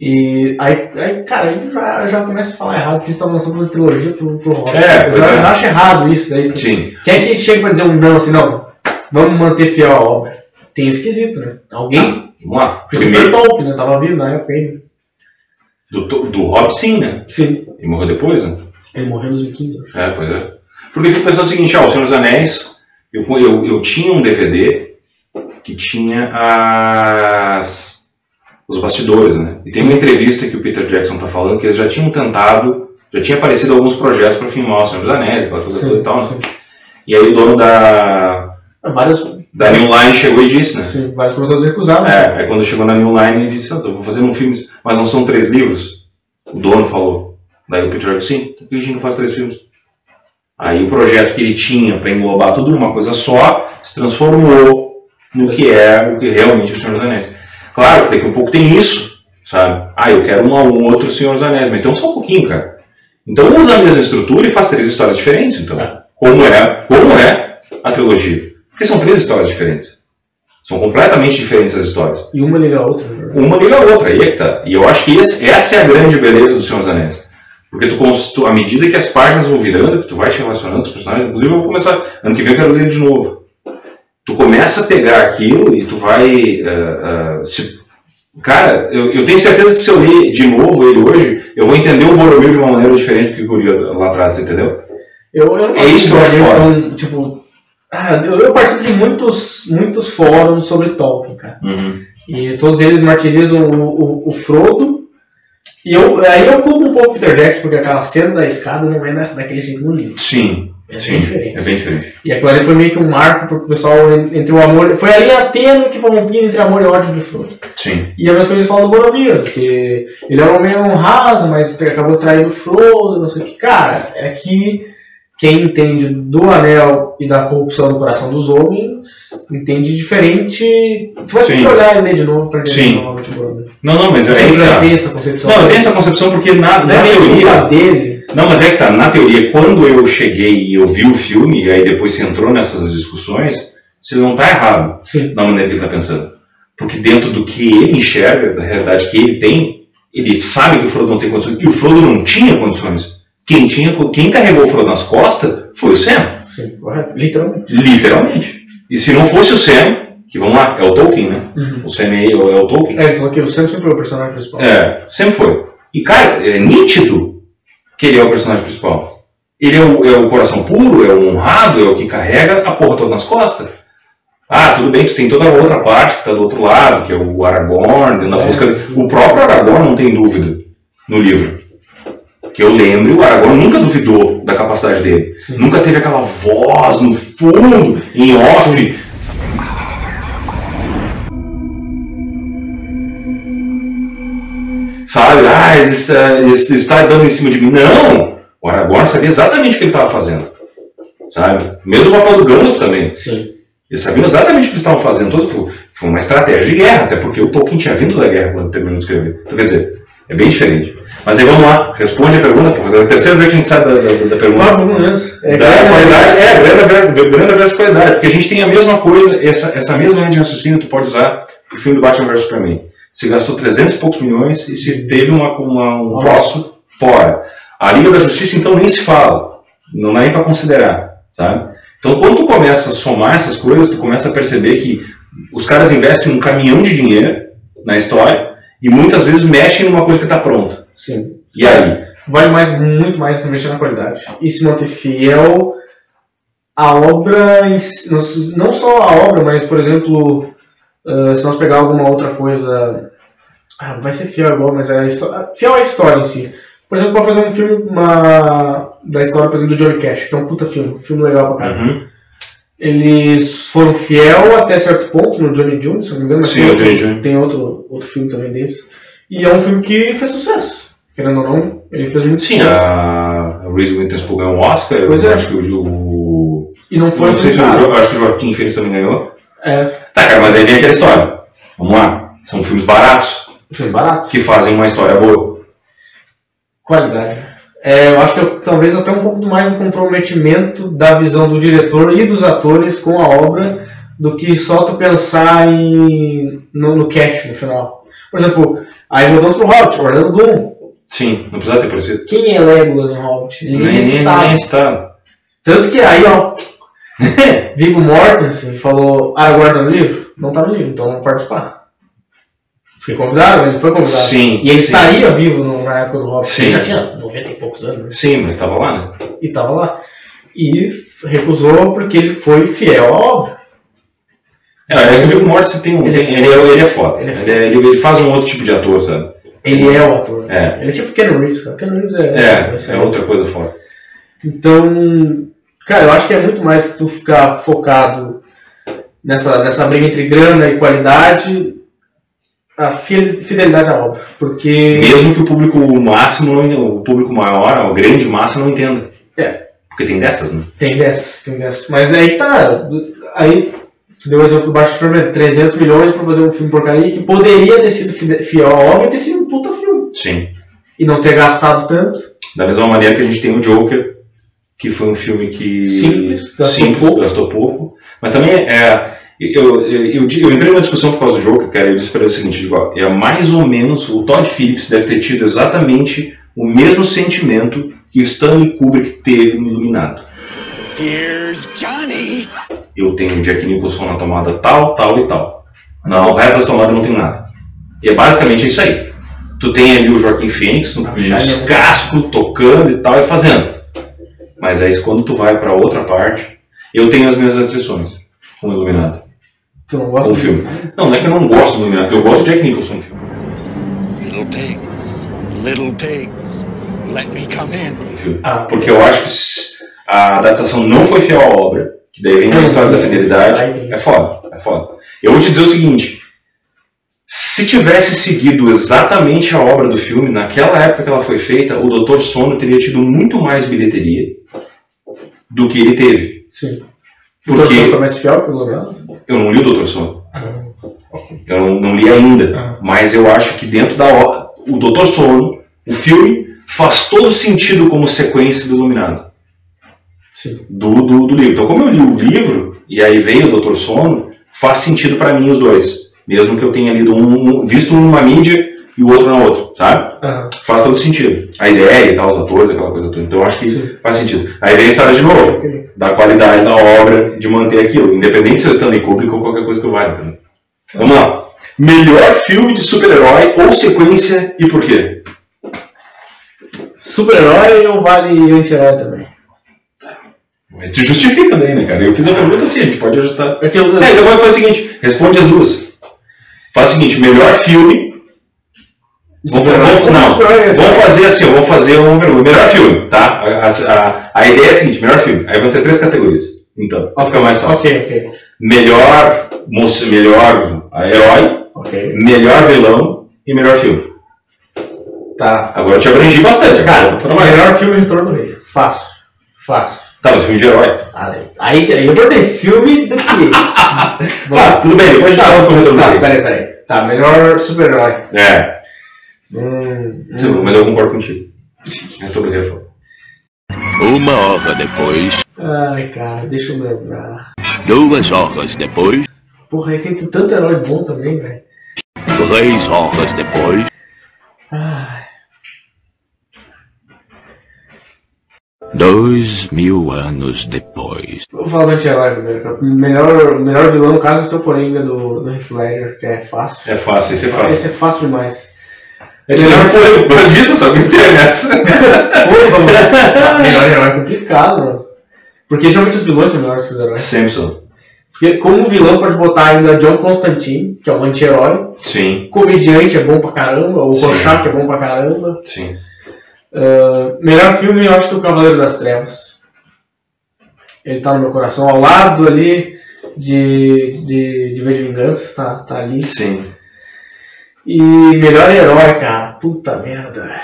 E aí, aí cara, aí já, já começa a falar errado, porque a gente tá lançando uma trilogia pro, pro Rock. É, eu já é. acho errado isso daí. Sim. Quem é que chega pra dizer um não, assim, não, vamos manter fiel à obra? Tem esquisito, né? Alguém? Vamos lá. Christopher Primeiro, Tolkien, né? Tava vivo na época ainda. Do, to- do Hobbit, sim, né? Sim. Ele morreu depois, né? Ele morreu em 2015, eu acho. É, pois é. Porque eu fico pensando o seguinte, ó, o Senhor dos Anéis, eu, eu, eu tinha um DVD que tinha as, os bastidores, né? E tem uma entrevista que o Peter Jackson tá falando que eles já tinham tentado, já tinha aparecido alguns projetos para filmar o Senhor dos Anéis, aquela coisa toda e tal, né? sim. E aí o dono da, Várias, da New Line chegou e disse, né? sim, vários produtores recusaram. É, aí quando chegou na New Line ele disse, "Ah, eu vou fazer um filme, mas não são três livros? O dono falou. Daí o Peter disse, sim, por que a gente não faz três filmes? Aí o projeto que ele tinha para englobar tudo numa coisa só se transformou no que é o que realmente é o Senhor dos Anéis. Claro que daqui a pouco tem isso, sabe? Ah, eu quero um, um outro Senhor dos Anéis, mas então só um pouquinho, cara. Então usa a mesma estrutura e faz três histórias diferentes, então. É. Como é, como é a trilogia. Porque são três histórias diferentes. São completamente diferentes as histórias. E uma liga a outra. né? Uma liga a outra, aí é que tá. E eu acho que esse- essa é a grande beleza do Senhor dos Anéis. Porque tu, à medida que as páginas vão virando, que tu vai te relacionando com os personagens, inclusive eu vou começar, ano que vem eu quero ler de novo. Tu começa a pegar aquilo e tu vai. ah, ah, se- cara, eu, eu tenho certeza que se eu ler de novo ele hoje, eu vou entender o Boromir de uma maneira diferente do que eu li lá atrás, tu entendeu? Eu, eu É isso que eu acho foda. tipo, ah, eu, eu participo de muitos, muitos fóruns sobre Tolkien, cara. E todos eles martirizam o, o, o Frodo. E eu, aí eu culpo um pouco o Peter Jackson, porque aquela cena da escada não é da, daquele jeito no livro. Sim, É sim, bem diferente. é bem diferente. E aquilo ali foi meio que um marco pro pessoal en- entre o amor. Foi a linha tênue que foi rompida entre amor e ódio de Frodo. Sim. E a mesma coisa falam do Boromir, que ele é um homem honrado, mas acabou traindo o Frodo, não sei o que. Cara, é que quem entende do anel e da corrupção do coração dos homens entende diferente. Tu vai ter que olhar e ler de novo pra entender Sim. novamente o. Não, não, mas é que tá. tem essa concepção. Não, eu tenho essa concepção porque na, na é meio teoria. dele. Não, mas é que tá, na teoria, quando eu cheguei e eu vi o filme, e aí depois você entrou nessas discussões, você não tá errado Sim. na maneira que ele tá pensando. Porque dentro do que ele enxerga, da realidade que ele tem, ele sabe que o Frodo não tem condições, e o Frodo não tinha condições. Quem, tinha, quem carregou o Frodo nas costas foi o Sam, Sim, correto. Literalmente. literalmente. E se não fosse o Sam, que vamos lá, é o Tolkien, né? Uhum. O Sam é, é o Tolkien. É, ele falou que o Sam sempre foi o personagem principal. É, sempre foi. E, cara, é nítido que ele é o personagem principal. Ele é o, é o coração puro, é o honrado, é o que carrega a porra toda nas costas. Ah, tudo bem, tu tem toda a outra parte que tá do outro lado, que é o Aragorn, na É. busca. O próprio Aragorn não tem dúvida no livro. Que eu lembro, o Aragorn nunca duvidou da capacidade dele. Sim. Nunca teve aquela voz no fundo, em off. Sabe? Ah, ele está, ele está dando em cima de mim. Não! O Aragorn sabia exatamente o que ele estava fazendo. Sabe? Mesmo o papel do Gandalf também. Sim. Eles sabiam exatamente o que eles estavam fazendo. Todo foi, foi uma estratégia de guerra, até porque o Tolkien tinha vindo da guerra quando terminou de escrever. Então, quer dizer, é bem diferente. Mas aí vamos lá, responde a pergunta, porque é a terceira vez que a gente sai da, da, da pergunta. Vamos mesmo. É, da cara, qualidade, é, grana ver- grana versus qualidade, porque a gente tem a mesma coisa, essa, essa mesma linha de raciocínio tu pode usar pro filme do Batman vs Superman. Se gastou 300 e poucos milhões e se teve uma, uma, um troço fora. A Liga da Justiça, então, nem se fala. Não dá nem para considerar, sabe? Então, quando tu começa a somar essas coisas, tu começa a perceber que os caras investem um caminhão de dinheiro na história e muitas vezes mexem numa coisa que está pronta. Sim. E aí? vale mais, muito mais se mexer na qualidade e se manter fiel à obra, não só a obra, mas, por exemplo, ah, se nós pegar alguma outra coisa, ah, vai ser fiel igual, mas é a histó- fiel à história em si. Por exemplo, para fazer um filme uma, da história, por exemplo, do Johnny Cash, que é um puta filme, um filme legal pra caramba. Uhum. Eles foram fiel até certo ponto no Johnny Jr., se não me engano, Sim, tem, o Johnny Jr. tem outro, outro filme também deles. E é um filme que fez sucesso. Querendo ou não, ele fez muito Sim, sucesso. a Reese Witherspoon ganhou um Oscar. Pois eu é. acho que o, o E não foi não sei se o, acho que o Joaquim Phoenix também ganhou. É, Tá, cara, mas aí vem aquela história. Vamos lá. São filmes baratos um filme barato. que fazem uma história boa. Qualidade. É, eu acho que eu- talvez até um pouco mais do comprometimento da visão do diretor e dos atores com a obra do que só tu pensar em, no, no cash no final. Por exemplo, aí voltamos pro Hobbit, Orlando Bloom. Sim, não precisava ter aparecido. Quem é Legolas no Hobbit? Ninguém Nem, citado. nem está. Tanto que aí, ó, Viggo Mortensen falou, ah, agora tá no livro? Não tá no livro, então não participar. Foi convidado, ele foi convidado. Sim, E ele sim. estaria vivo no- na época do Hobbit. Sim. Ele já tinha 90 e poucos anos, né? Sim, mas estava lá, né? E tava lá. E recusou porque ele foi fiel à obra. É, é o Viggo Mortensen tem um. Ele é tem- Ele, é, ele é foda. Ele é Ele, é- ele- ele faz um outro tipo de ator, sabe? Ele é o ator. É. Ele é tipo Ken Reeves, cara. Ken Reeves é. É, é outra coisa fora. Então, cara, eu acho que é muito mais que tu ficar focado nessa, nessa briga entre grana e qualidade, a fi- fidelidade à obra. Porque. Mesmo que o público máximo, o público maior, a grande massa não entenda. É. Porque tem dessas, né? Tem dessas, tem dessas. Mas aí tá. Aí, tu deu o exemplo do Baixo Fermento, 300 milhões pra fazer um filme porcaria que poderia ter sido fiel à obra e ter sido um puta filme. Sim. E não ter gastado tanto. Da mesma maneira que a gente tem o Joker, que foi um filme que. Simples, gastou simples, pouco. gastou pouco. Mas também é. Eu, eu, eu, eu entrei numa discussão por causa do Joker, cara, e eu disse para ele o seguinte: digo, ó, é mais ou menos. O Todd Phillips deve ter tido exatamente o mesmo sentimento que o Stanley Kubrick teve no Iluminado. Here's Johnny. Eu tenho o Jack Nicholson na tomada tal, tal e tal. Não, o resto das tomadas não tem nada. E é basicamente isso aí. Tu tem ali o Joaquim Fênix no Ah, casco, tocando e tal, e fazendo. Mas aí quando tu vai pra outra parte, eu tenho as minhas restrições com o Iluminado, Tu não gosta o filme. Não, não é que eu não gosto do Iluminado, eu gosto do Jack Nicholson no filme. Little pigs. Little pigs. Let me come in. filme. Ah, Porque eu acho que a adaptação não foi fiel à obra, que daí vem a história da fidelidade. É foda, é foda. Eu vou te dizer o seguinte: se tivesse seguido exatamente a obra do filme, naquela época que ela foi feita, o Doutor Sono teria tido muito mais bilheteria do que ele teve. Sim. O Porque torcedor foi mais fiel que o Iluminado? Eu não li o Doutor Sono. Ah. Eu não, não li ainda. Ah. Mas eu acho que dentro da obra, o Doutor Sono, o filme, faz todo sentido como sequência do Iluminado. Sim. do, do, do livro. Então, como eu li o livro, e aí veio o Doutor Sono, faz sentido pra mim os dois. Mesmo que eu tenha lido um, um- visto um numa mídia e o outro na outra, sabe? Aham. Faz todo sentido. A ideia e tal, os atores, aquela coisa toda. Então, eu acho que Sim. faz sentido. Aí vem a história de novo, da qualidade da obra, de manter aquilo. Independente se eu Stanley Kubrick ou qualquer coisa que eu valha. entendeu? Vamos lá. Melhor filme de super-herói ou sequência e por quê? Super-herói ou vale anti-herói também? Te justifica daí, né, cara? Eu fiz a pergunta assim, a gente pode ajustar. É É, então vai fazer o seguinte, responde as duas. Faz o seguinte, melhor filme. Vamos, vamos- não, Super-herói, vamos fazer assim, ó, vamos fazer um melhor filme, tá? A, a- a ideia é a seguinte, melhor filme. Aí vão ter três categorias. Então, vai ficar mais fácil. Ok, ok. Melhor, moço, melhor ah, herói, Ok. melhor vilão e melhor filme. Tá. Agora eu te abrangi bastante. Cara, eu vou trabalhar. melhor filme Retorno do Rei. Fácil. Fácil. Tá, mas filme de herói. Ah, Aí, aí eu perguntei, filme do quê? Tá, tudo bem, depois a gente fala do Retorno do Tá, peraí, peraí. Tá, melhor super-herói. É, Hum, hum. mas eu concordo contigo. É foda. Uma hora depois. Ai, cara, deixa eu lembrar. Duas horas depois. Porra, aí tem tanto herói bom também, velho. Três horas depois. Ai. Dois mil anos depois. Vou falar do anti-herói primeiro. cara. Melhor, melhor vilão, no caso, é o seu Coringa do, do Heath Ledger, que é fácil. É fácil, esse é fácil. Esse é fácil demais. É não foi o plano disso, só que interessa. Porra, mano. melhor herói é complicado, mano. Porque geralmente os vilões são melhores que os heróis. Simpson. Porque como vilão pode botar ainda John Constantine, que é um anti-herói. Sim, Comediante é bom pra caramba. O. Rorschach é bom pra caramba. sim. Ah, melhor filme, eu acho que é o Cavaleiro das Trevas. Ele tá no meu coração, ao lado ali de, de, de V de Vingança, tá, tá ali. Sim. E melhor herói, cara, puta merda.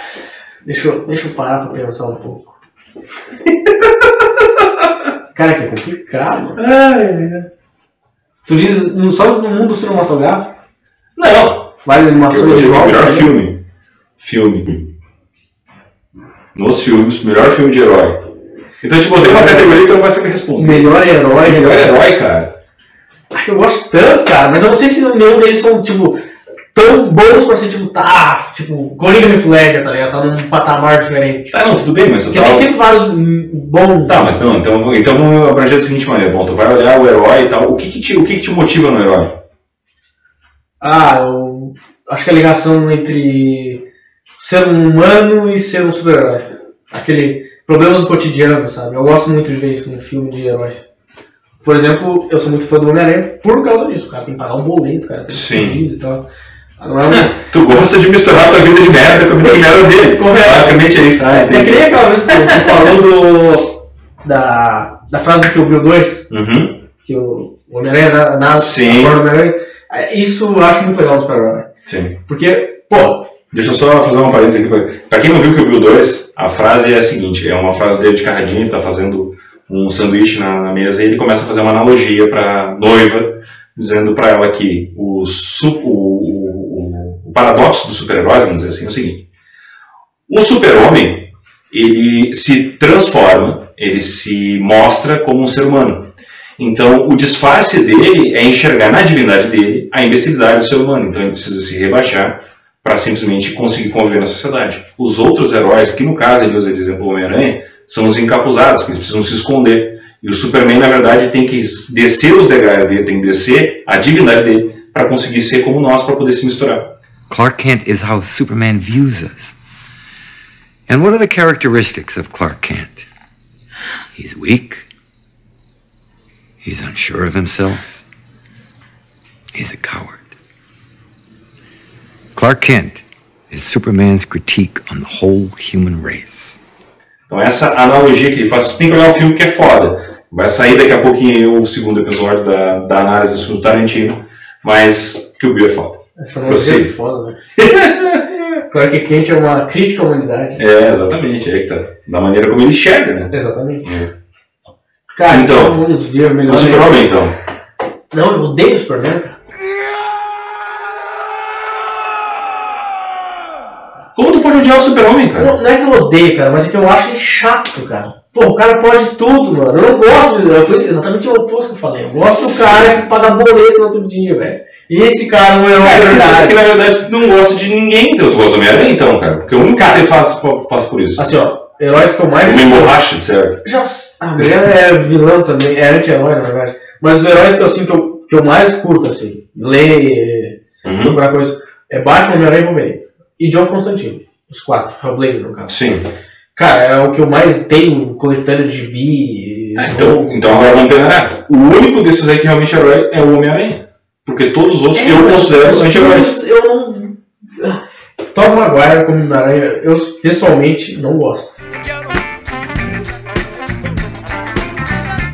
Deixa eu, deixa eu parar pra pensar um pouco. cara, que é complicado. Tu diz no- só no mundo cinematográfico? Não, Vale animações de jogos? melhor né? filme. Filme. Nos filmes, melhor filme de herói. Então, tipo, eu botei uma categoria que tu não vai saber responder. Melhor herói. Melhor herói, cara. Ai, eu gosto tanto, cara, mas eu não sei se nenhum deles são, tipo, tão bons pra ser, tipo, tá, tipo, Coringa Heath Ledger, tá ligado? Tá num patamar diferente. Tá, não, tudo bem, mas Porque tá... tem sempre vários bons. Tá, mas não, então, então vamos abranger da seguinte maneira. Bom, tu vai olhar o herói e tal. O que que te, o que que te motiva no herói? Ah, eu... acho que a ligação entre ser um humano e ser um super-herói. Aquele problemas do cotidiano, sabe? Eu gosto muito de ver isso num filme de heróis. Por exemplo, eu sou muito fã do Homem-Aranha por causa disso. O cara tem que pagar um boleto, o cara tem que Sim. e tal. Tu gosta de misturar tua vida de merda com a vida de merda dele. Basicamente é isso. Ah, É que nem aquela vez que tu falou do, da, da frase do Kill Bill 2, Uhum. que o o Homem-Aranha na, na, Sim. na forma do Homem-Aranha. É, Isso eu acho muito legal no super-herói. Sim. Porque, pô, Deixa eu só fazer uma parênteses aqui. Pra, pra quem não viu que o Bill 2, a frase é a seguinte: é uma frase dele de carradinho, tá fazendo um sanduíche na, na mesa e ele começa a fazer uma analogia pra noiva, dizendo pra ela que o, su- o, o, o- o paradoxo do super-herói, vamos dizer assim, é o seguinte: o super-homem ele se transforma, ele se mostra como um ser humano. Então, o disfarce dele é enxergar na divindade dele a imbecilidade do ser humano. Então, ele precisa se rebaixar para simplesmente conseguir conviver na sociedade. Os outros heróis, que no caso ele usa de exemplo Homem-Aranha, são os encapuzados, que eles precisam se esconder. E o Superman, na verdade, tem que descer os degraus dele, tem que descer a divindade dele para conseguir ser como nós, para poder se misturar. Clark Kent is how Superman views us. And what are the characteristics of Clark Kent? He's weak. He's unsure of himself. He's a coward. Clark Kent is Superman's critique on the whole human race. Então essa analogia que ele faz, você tem que olhar o um filme que é foda. Vai sair daqui a pouquinho o segundo episódio da, da análise do Tarantino, mas que o Bill é foda. Essa analogia é foda, né? Claro que Quente é uma crítica à humanidade. É, exatamente, é que tá. Da maneira como ele enxerga, né? Exatamente. É. Cara, Então, então, vamos ver melhor. O Super-Homem, então. Não, eu odeio o Superman, cara. Como tu pode odiar o Super-Homem, cara? Não, não é que eu odeio, cara, mas é que eu acho ele chato, cara. Pô, o cara pode tudo, mano. Eu não gosto, de- foi exatamente o oposto que eu falei. Eu gosto do cara que paga boleto no outro dia, velho. E esse cara não é uma Cara, verdade. que na verdade não gosta de ninguém, então tu gosta do Homem-Aranha, então, cara. Porque o único cara que faz, por isso. Assim, ó, heróis que eu mais. Uma emborracha, certo? Já, a mulher é vilã também, é anti-herói, na verdade. Mas os heróis que eu, assim, que eu, que eu mais curto, assim, ler, Uhum. coisa, é Batman, Homem-Aranha e Wolverine. E John Constantine. Os quatro, Hellblazer, no caso. Sim. Cara, é o que eu mais tenho, coletânea de gibi. Ah, então, então agora vamos peneirar. O único desses aí que realmente é herói é o Homem-Aranha. Porque todos os outros É, eu considero anti-heróis. Eu não. Tom Maguire como Homem-Aranha, eu pessoalmente não gosto.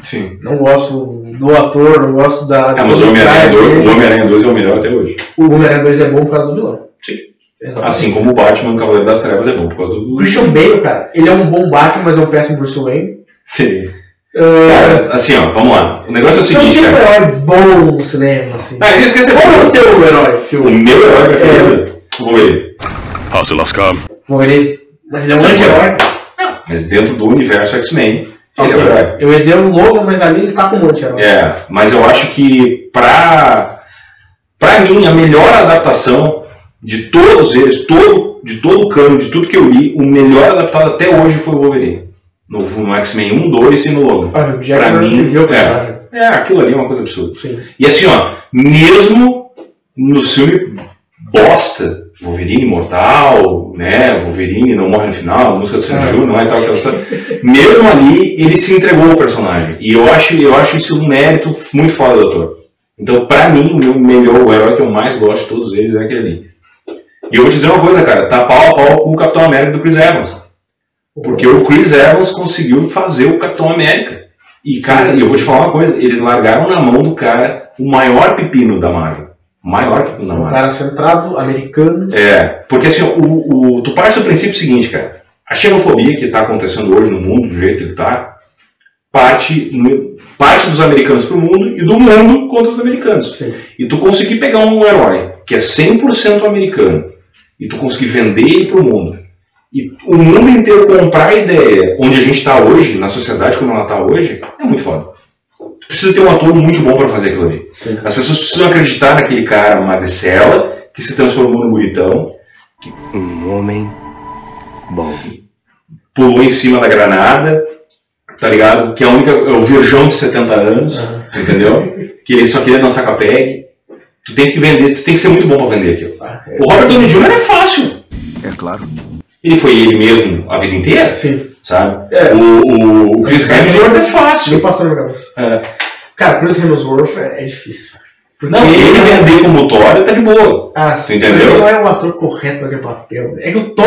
Sim. Não gosto do ator, não gosto da. Ah, mas o Homem-Aranha 2, o Homem-Aranha 2 é o melhor até hoje. O Homem-Aranha 2 é bom por causa do vilão. Sim. Exatamente. Assim como o Batman, o Cavaleiro das Trevas é bom por causa O do. Christian Bale, cara, ele é um bom Batman, mas é um péssimo Bruce Wayne. Sim. Cara, assim, ó, vamos lá. O negócio é o não seguinte, tem um cara. herói bom no cinema, assim. Ah, eu esqueci Qual é o teu herói, O filme? meu herói preferido, o Wolverine. Hasse lascar. Wolverine. Mas ele é um anti-herói. Mas dentro do universo X-Men, ele é o herói. Eu ia dizer o Logan, mas ali ele tá como anti-herói. É, mas eu acho que pra, pra mim a melhor adaptação de todos eles, todo, de todo o cano, de tudo que eu li, o melhor adaptado até hoje foi o Wolverine. No, no X-Men 1, 2 e no Logan. Ah, Pra mim, viveu é. É, aquilo ali é uma coisa absurda. Sim. E assim, ó, mesmo no filme bosta, Wolverine imortal, né, Wolverine não morre no final, música do Sandy Ah. Júnior, não é tal, aquela história. Mesmo ali, ele se entregou ao personagem. E eu acho, eu acho isso um mérito muito foda do ator. Então, pra mim, o meu melhor, o herói que eu mais gosto de todos eles é aquele ali. E eu vou te dizer uma coisa, cara, tá pau a pau com o Capitão América do Chris Evans. Porque o Chris Evans conseguiu fazer o Capitão América. E, cara, eu vou te falar uma coisa, eles largaram na mão do cara o maior pepino da Marvel. O maior pepino da Marvel. cara centrado, americano. É, porque assim, o, o, tu parte do princípio seguinte, cara. A xenofobia que está acontecendo hoje no mundo, do jeito que ele está, parte, parte dos americanos para o mundo e do mundo contra os americanos. Sim. E tu conseguir pegar um herói que é 100% americano e tu conseguir vender ele para o mundo e o mundo inteiro comprar a ideia onde a gente está hoje, na sociedade como ela está hoje, é muito foda. Tu precisa ter um ator muito bom para fazer aquilo ali. Sim. As pessoas precisam acreditar naquele cara magricela que se transformou no bonitão, Um homem bom. pulou em cima da granada, tá ligado? Que é a única. É o virgão de 70 anos, entendeu? Que ele só queria dançar com a PEG. Tu tem que vender, tu tem que ser muito bom pra vender aquilo. Ah, O Robert Downey Jr. é fácil. É claro. Ele foi ele mesmo a vida inteira, Sim. sabe? É. O, o, o Chris Hemsworth é Nem fácil. passou na minha cabeça. É. Cara, Chris Hemsworth é, é difícil. Porque Não, ele vender como Thor tá de boa. Ah, sim. Entendeu? Ele não é um ator correto para aquele papel. É que o Thor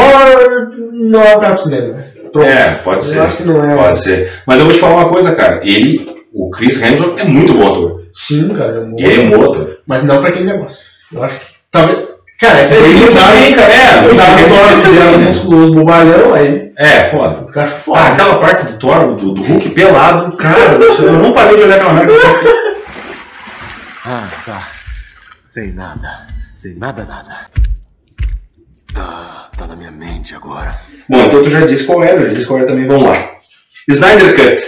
não é o cara pro cinema. né? Pronto. É, pode Eu ser. acho que não é. Pode ser. Mas eu vou te falar uma coisa, cara. Ele, o Chris Hemsworth é muito bom ator. Sim, cara. é muito- Ele é um bom ator. Mas não pra aquele negócio. Eu acho que. Talvez. Cara, é que Ele não tava tem, cara. É, Ele tava ele no Thor tá fizeram fazendo. musculoso bobalhão, aí É, foda. eu acho foda. Ah, aquela parte do Thor, do, do Hulk pelado, cara, eu não parei de olhar aquela merda. Ah, tá. Sem nada. Sem nada, nada. Tá, tá na minha mente agora. Bom, então tu já disse qual era, eu já disse qual era também, vamos lá. Snyder Cut.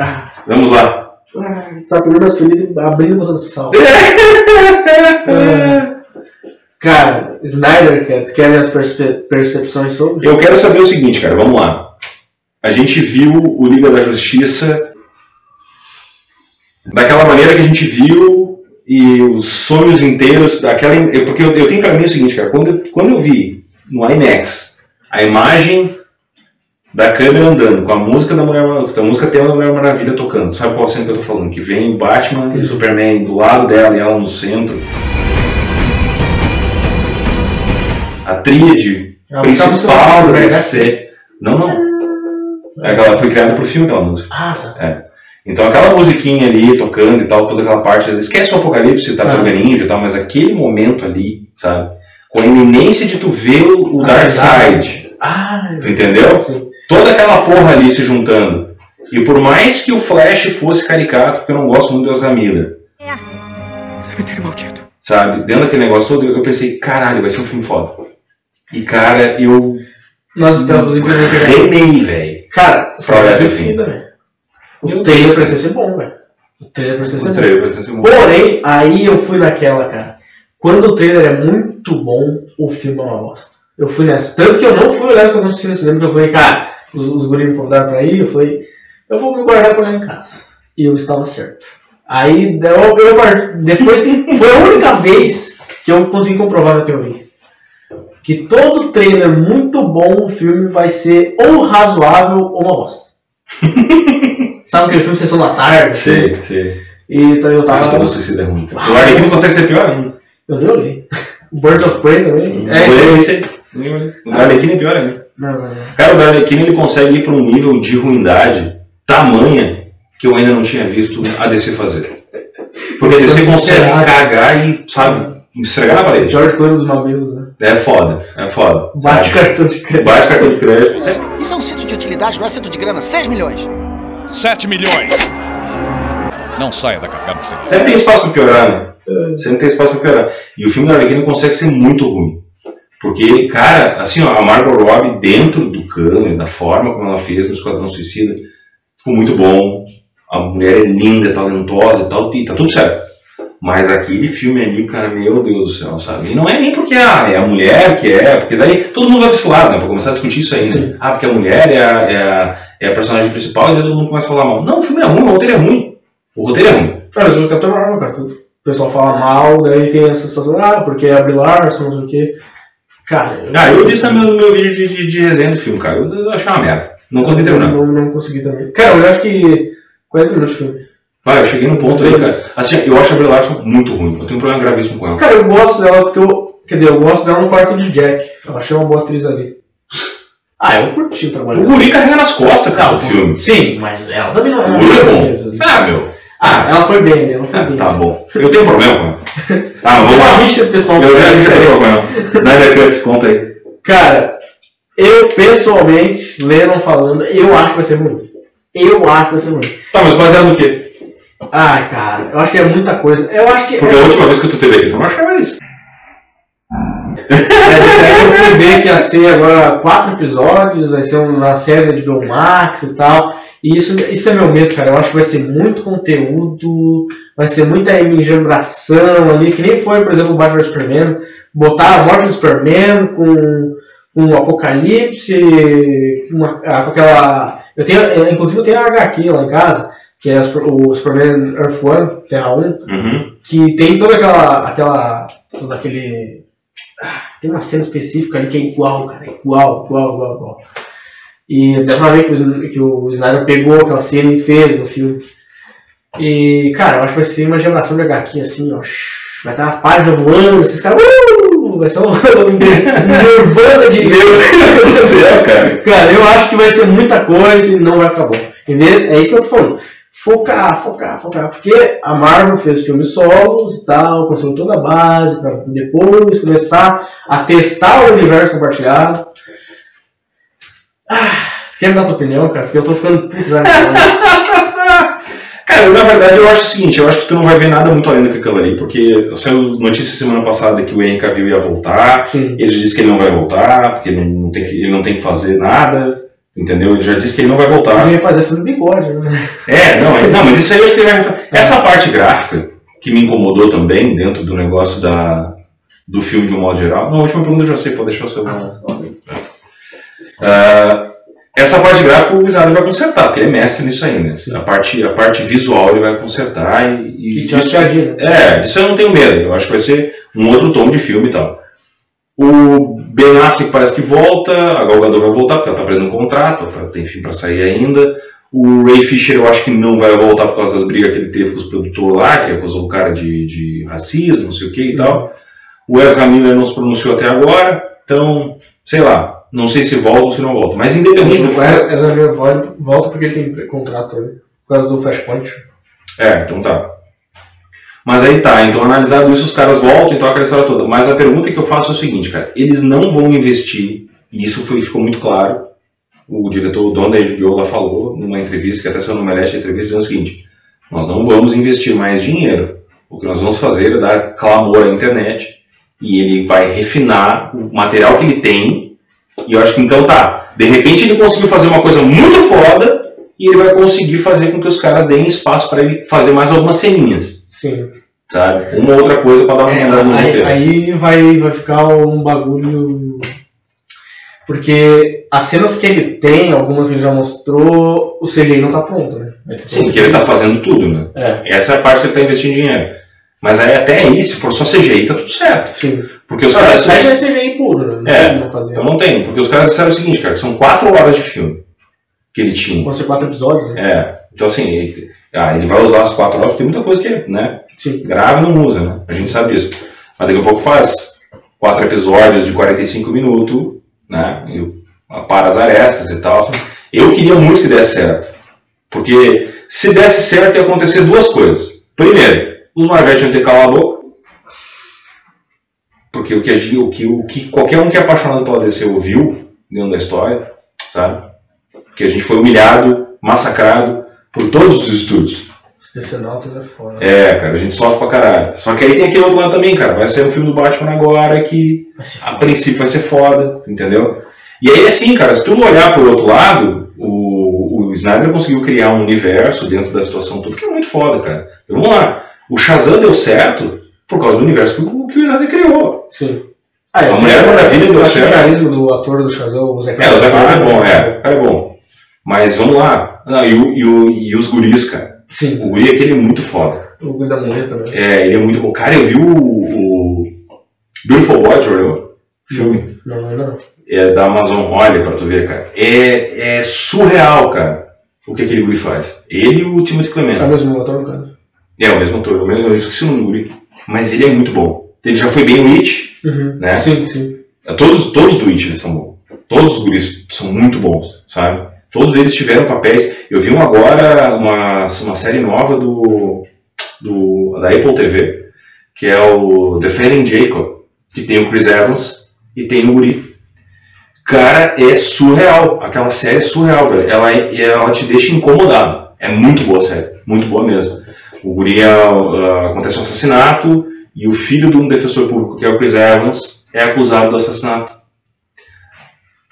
Ah, Vamos lá. ah, tá pegando as feridas e abrindo o sal. Cara, Snyder Cut, querem as perspe- percepções sobre? Eu quero saber o seguinte, cara, vamos lá. A gente viu o Liga da Justiça daquela maneira que a gente viu e os sonhos inteiros daquela. Porque eu, eu tenho pra mim o seguinte, cara, quando, eu- quando eu vi no IMAX a imagem da câmera andando com a música da Mulher Maravilha, a música tema da Mulher Maravilha tocando, sabe qual cena que eu tô falando? Que vem Batman e Superman do lado dela e ela no centro. A tríade É principal da do DC. Não, não. É aquela, foi criada pro filme aquela música. Ah, tá. tá. Então aquela musiquinha ali, tocando e tal, toda aquela parte, esquece o Apocalipse, Tartaruga Ah. Ninja e tal, mas aquele momento ali, sabe? Com a iminência de tu ver o o Ah, Dark. Side, Ah, tu entendeu? Sim. Toda aquela porra ali se juntando. E por mais que o Flash fosse caricato, porque eu não gosto muito do Ezra Miller, Cemitério maldito. sabe? Dentro daquele negócio todo, eu pensei, caralho, vai ser um filme foda. E cara, eu Nós estamos inclusive remei, velho. Cara, os caras velho. Meu O trailer precisa ser bom, velho. O trailer precisa O ser bom. trailer ser bom. Porém, aí eu fui naquela, cara. Quando o trailer é muito bom, o filme é uma bosta. Eu fui nessa. Tanto que eu não fui olhar quando eu assisti no cinema, que eu falei, cara, os, os guris me convidaram pra ir, eu falei, eu vou me guardar pra olhar em casa. E eu estava certo. Aí, eu, eu depois, foi a única vez que eu consegui comprovar minha teoria. Que todo trailer muito bom, o filme vai ser ou razoável ou uma bosta. Sabe aquele filme Sessão da Tarde? assim? Sei, sei. E então eu Ah, tava. Esquadrão Suicida é ruim. O Arlequino consegue ser pior ainda. Eu nem olhei. Birds of Prey também. É, É, esse aí. O da Arlequina é pior ainda. não, não, não. Cara, o da Arlequina ele consegue ir para um nível de ruindade tamanha que eu ainda não tinha visto a DC fazer. Porque a DC consegue cagar e, sabe, esfregar na parede. George Clooney dos Mamilos? É foda, é foda. Bate sabe? cartão de crédito. Bate cartão de crédito. Isso é um cinto de utilidade, não é cinto de grana. 6 milhões. 7 milhões. Não saia da caverna sem. Sempre tem espaço pra piorar, né? Sempre tem espaço pra piorar. E o filme da Arlequina consegue ser muito ruim. Porque, cara, assim, ó, a Margot Robbie dentro do cano, da forma como ela fez no Esquadrão Suicida, ficou muito bom. A mulher é linda, talentosa e tal, e tá tudo certo. Mas aquele filme ali, cara, meu Deus do céu, sabe? E não é nem porque ah, é a mulher que é, porque daí todo mundo vai pra esse lado, né? Pra começar a discutir isso ainda. Sim. Ah, porque a mulher é a, é, a, é a personagem principal e daí todo mundo começa a falar mal. Não, o filme é ruim, o roteiro é ruim. O roteiro é ruim. Ah, mas o Capitão Marvel, cara. O pessoal fala mal, daí tem essa situação, ah, porque é a Brie Larson, não sei o quê. Cara, eu, Ah, eu disse também no meu vídeo de, de, de resenha do filme, cara. Eu, eu achei uma merda. Não consegui terminar. não, não consegui também. Cara, eu acho que 40 minutos de filme. Vai, eu cheguei num ponto aí, cara. Assim, eu acho a Brie Larson muito ruim. Eu tenho um problema gravíssimo com ela. Cara, eu gosto dela porque eu. Quer dizer, eu gosto dela no quarto de Jack. Eu achei uma boa atriz ali. Ah, eu curti o trabalho O dela. guri carrega nas costas, cara, o filme. Sim, mas ela também não é O uma guri é bom. ali. Ah, meu. Ah, ela foi bem, ela foi Ah, bem. tá bom. Eu tenho problema com ela. Ah, mas vamos Uma lá. rixa pessoal. Eu já já tenho problema. Snyder Cut, conta aí. Cara, eu pessoalmente, Lennon falando, eu acho que vai ser ruim. Eu acho que vai ser ruim. Tá, mas baseado no quê? Ai, cara, eu acho que é muita coisa. Eu acho que. Porque a última vez que tu teve aqui, tu não achava isso. Mas aí eu fui ver que ia ser agora quatro episódios, vai ser uma série de HBO Max e tal. E isso, isso é meu medo, cara. Eu acho que vai ser muito conteúdo, vai ser muita engembração ali, que nem foi, por exemplo, o Batman Superman. Botar a morte do Superman com, com o Apocalipse, com, uma- com aquela. Eu tenho, inclusive eu tenho a HQ lá em casa, que é o Superman Earth One, Terra 1, Uhum. que tem toda aquela. aquela todo aquele ah, tem uma cena específica ali que é igual, cara. é Igual, igual, igual, igual. E dá pra ver que o, que o Snyder pegou aquela cena e fez no filme. E, cara, eu acho que vai ser uma geração de HQ assim, ó. Vai estar a página voando, esses caras. Uh, vai ser um Nirvana de. Meu Deus do céu, cara. Cara, eu acho que vai ser muita coisa e não vai ficar bom. Entendeu? É isso que eu tô falando. Focar, focar, focar. Porque a Marvel fez filmes solos e tal, construiu toda a base pra depois começar a testar o universo compartilhado. Ah, você quer me dar tua opinião, cara? Porque eu tô ficando puto já. Cara, na verdade eu acho o seguinte, eu acho que tu não vai ver nada muito além do que aquilo ali, porque saiu notícia semana passada que o Henry Cavill ia voltar, Sim. ele disse que ele não vai voltar, porque ele não tem que, ele não tem que fazer nada, entendeu? Ele já disse que ele não vai voltar. Eu ia fazer essa no bigode, né? É, não, não, mas isso aí eu acho que ele vai. Essa parte gráfica que me incomodou também dentro do negócio da, do filme de um modo geral. Não, a última pergunta eu já sei, pode deixar o seu. Ah, essa parte gráfica o Snyder vai consertar, porque ele é mestre nisso aí, né? A parte, a parte visual ele vai consertar e. E tinha isso- piadinha. é, disso eu não tenho medo. Eu acho que vai ser um outro tom de filme e tal. O Ben Affleck parece que volta, a Gal Gadot vai voltar porque ela tá presa no contrato, ela tá- tem fim pra sair ainda. O Ray Fisher eu acho que não vai voltar por causa das brigas que ele teve com os produtores lá, que acusou o cara de, de racismo, não sei o que e tal. O Ezra Miller não se pronunciou até agora, então, sei lá, não sei se volta ou se não volta. Mas independente do que for, Essa minha volta volta porque ele tem contrato ali. Por causa do Flashpoint. É, então tá. Mas aí tá, então analisado isso, os caras voltam, então aquela história toda. Mas a pergunta que eu faço é o seguinte, cara, eles não vão investir, e isso foi, ficou muito claro, o diretor, o dono da HBO lá falou, numa entrevista, que até saiu no Melete entrevista, dizendo o seguinte, nós não vamos investir mais dinheiro, o que nós vamos fazer é dar clamor à internet, e ele vai refinar o material que ele tem, e eu acho que então tá, de repente ele conseguiu fazer uma coisa muito foda, e ele vai conseguir fazer com que os caras deem espaço para ele fazer mais algumas ceninhas, Sim. sabe? Uma outra coisa para dar uma É, mudada no aí, roteiro. aí vai, vai ficar um bagulho. Porque as cenas que ele tem, algumas que ele já mostrou, o CGI não tá pronto, né? Sim, todo- que ele tá fazendo tudo, né? É, Essa é a parte que ele tá investindo dinheiro. Mas aí até aí, se for só CGI, tá tudo certo. sim. Porque os Não, caras. Flash é CGI puro, né? Não É, tem como fazer. Eu não tenho, porque os caras disseram o seguinte, cara, que são quatro horas de filme que ele tinha. Vão ser quatro episódios, né? É. Então assim, ele, ah, ele vai usar as quatro horas, porque tem muita coisa que ele, né? Sim. Grava e não usa, né? A gente sabe disso. Mas daqui a pouco faz quatro episódios de 45 minutos, né? E para as arestas e tal. Eu queria muito que desse certo. Porque se desse certo ia acontecer duas coisas. Primeiro, os Marvete iam ter calar a boca. Porque o que, o, que, o que qualquer um que é apaixonado pela DC ouviu dentro da história, sabe? Porque a gente foi humilhado, massacrado por todos os estúdios. Os Decenautas é foda. É, cara, a gente sofre pra caralho. Só que aí tem aquele outro lado também, cara. Vai sair um filme do Batman agora que ser a princípio vai ser foda, entendeu? E aí assim, cara, se tu olhar pro outro lado, o, o Snyder conseguiu criar um universo dentro da situação toda que é muito foda, cara. Então, vamos lá. O Shazam deu certo por causa do universo que, o- que o Snyder criou. Sim. Ah, A Mulher Maravilha deu certo. o carisma do ator do Shazam, o Zé É, o Zé Carlos é bom, é. O cara é bom. Mas vamos lá. Não, e, o- e o- e os guris, cara. Sim, O guri aquele é muito foda. o Guri da muleta, né? É, ele é muito bom. Cara, eu vi o, o Beautiful já olhou? Filme. Não, ainda não. É da Amazon, olha pra tu ver, cara. É, é surreal, cara, o que aquele guri faz. Ele e o Timothy É o Clement. mesmo ator, caso. É, o mesmo ator, o mesmo, eu esqueci o nome do guri. Mas ele é muito bom. Ele já foi bem o It, Uhum. né? Sim, sim. Todos, todos do It eles são bons. Todos os guris são muito bons, sabe? Todos eles tiveram papéis. Eu vi um agora, uma, uma série nova do, do, da Apple TV, que é o Defending Jacob, que tem o Chris Evans e tem o Guri. Cara, é surreal. Aquela série é surreal, velho. Ela, ela te deixa incomodado. É muito boa a série. Muito boa mesmo. O Guri ah, acontece um assassinato e o filho de um defensor público, que é o Chris Evans, é acusado do assassinato.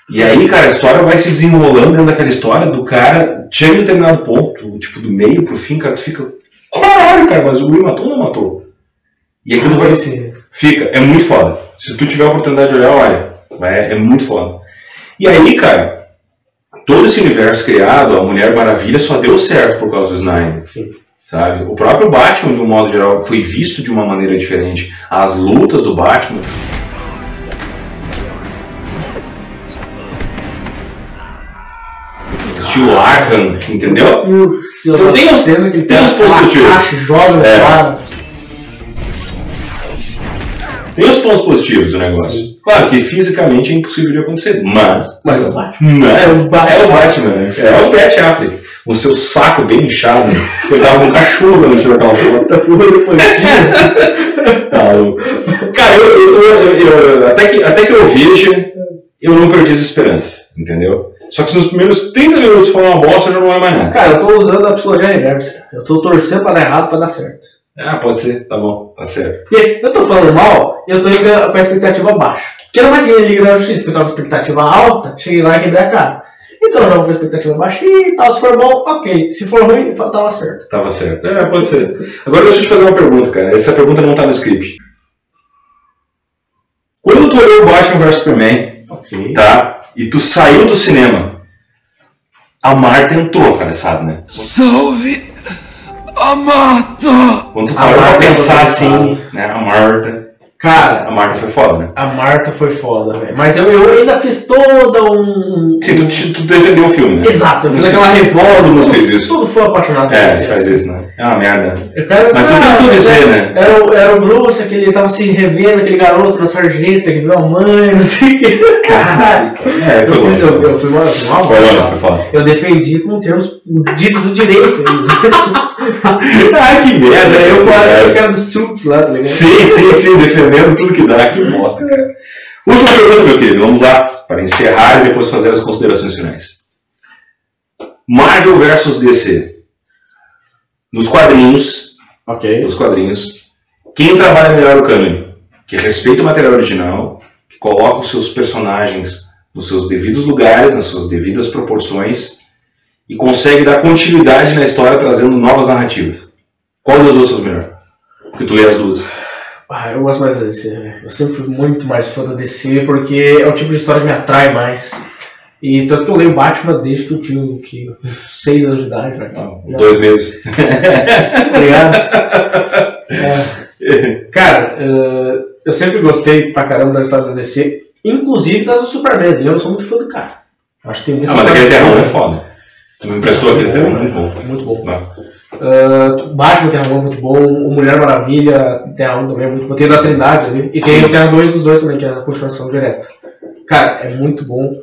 E aí, cara, a história vai se desenrolando dentro daquela história do cara, chega em determinado ponto, tipo, do meio pro fim, cara, tu fica. Caralho, cara, mas o Guri matou ou não matou? E aquilo vai. Esse- Fica, é muito foda. Se tu tiver a oportunidade de olhar, olha, vai- é muito foda. E aí, cara, todo esse universo criado, a Mulher Maravilha só deu certo por causa do Snyder. Sim. Sabe? O próprio Batman, de um modo geral, foi visto de uma maneira diferente. As lutas do Batman estilo Arkham, entendeu? Meu Deus, Então tem cena que tem uns pontos positivos. caixa joga É. Tem os pontos positivos do negócio. Claro que fisicamente é impossível de acontecer, mas. Mas é o Batman. Mas É o Batman. É o Batman, né? É Bat Affleck. O seu saco bem inchado. Ele tava com um cachorro quando tirou aquela foto. Tá porra depois disso. Tá. Cara, eu, eu, eu- eu- até, que, até que eu veja, eu não perdi as esperanças, entendeu? Só que se nos primeiros 30 minutos for uma bosta, já não olho mais nada. Cara, eu tô usando a psicologia reversa. cara. Eu tô torcendo pra dar errado pra dar certo. Ah, pode ser, tá bom, tá certo. Porque eu tô falando mal e eu tô indo com a expectativa baixa. Que era mais que Liga da Justiça, que eu tava com a expectativa alta, cheguei lá e quebrei a cara. Então eu jogo com a expectativa baixa e tal. Se for bom, ok. Se for ruim, tava certo. Tava certo. É, pode ser. Agora deixa eu te fazer uma pergunta, cara. Essa pergunta não tá no script. Quando tu olhou o Batman vs Superman, Ok. tá? E tu saiu do cinema, a Marta entrou, cara, sabe, né? Salve a Marta! Quando tu parou pra pensar assim, né? A Marta. Cara, A Marta foi foda, né? a Marta foi foda, velho. Mas eu, eu ainda fiz toda um. Sim, tu, tu defendeu o filme, né? Exato, eu fiz aquela revolta. Todo todo- fez isso. Todo fã apaixonado É, DC, faz assim. isso, né? É uma merda. Mas eu tenho tudo dizer, é- né? Era, o- era o Bruce, aquele ele tava se revendo, aquele garoto na sarjeta que viu a mãe, não sei o que. Caralho. É, eu, foi eu, eu fui uma, Foi bosta. bom, foi foda. Eu defendi com termos ditos do direito ainda. Ah, que merda. eu quase É. que cara do Suits lá, tá ligado? Sim, sim, sim, defendendo tudo que dá, que bosta, cara. Última pergunta, meu querido, vamos lá, para encerrar e depois fazer as considerações finais. Marvel versus DC. Nos quadrinhos, Ok. nos quadrinhos, quem trabalha melhor o cânone? Que respeita o material original, que coloca os seus personagens nos seus devidos lugares, nas suas devidas proporções, e consegue dar continuidade na história trazendo novas narrativas. Qual das duas o melhor? Porque tu lê as duas. Ah, eu gosto mais da DC, velho. Eu sempre fui muito mais fã da DC porque é o tipo de história que me atrai mais. E tanto que eu leio Batman desde que eu tinha que, 6 anos de idade, né? Já- Dois meses. Ligado? É. Cara, eh, eu sempre gostei pra caramba das histórias da DC, inclusive das do Superman. e Eu não sou muito fã do cara. Acho que tem muito Ah, mas aquele terrão é foda. Tu me emprestou aquele terrão, muito bom. Muito bom. Uh, Batman Terra 1 é muito bom, o Mulher Maravilha Terra 1 também é muito bom, tem o da Trindade ali, e tem o Terra 2 dos dois também, que é a continuação direta. Cara, é muito bom.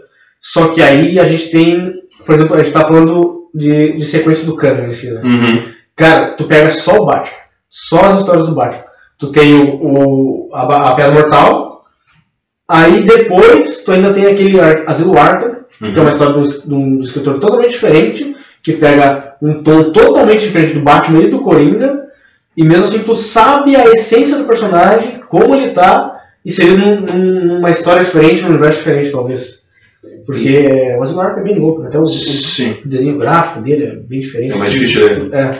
Só que aí a gente tem, por exemplo, a gente tá falando de, de sequência do canon em si, né? Uhum. Cara, tu pega só o Batman, só as histórias do Batman. Tu tem o, o- a, a Pedra Mortal, aí depois tu ainda tem aquele Asilo Arkham, que é uma história de um, de um escritor totalmente diferente, que pega um tom totalmente diferente do Batman e do Coringa, e mesmo assim tu sabe a essência do personagem, como ele tá, inserido num- numa história diferente, num universo diferente, talvez. Porque o Arkham é bem louco, né? até o, o desenho gráfico dele é bem diferente. É mais difícil ler. É.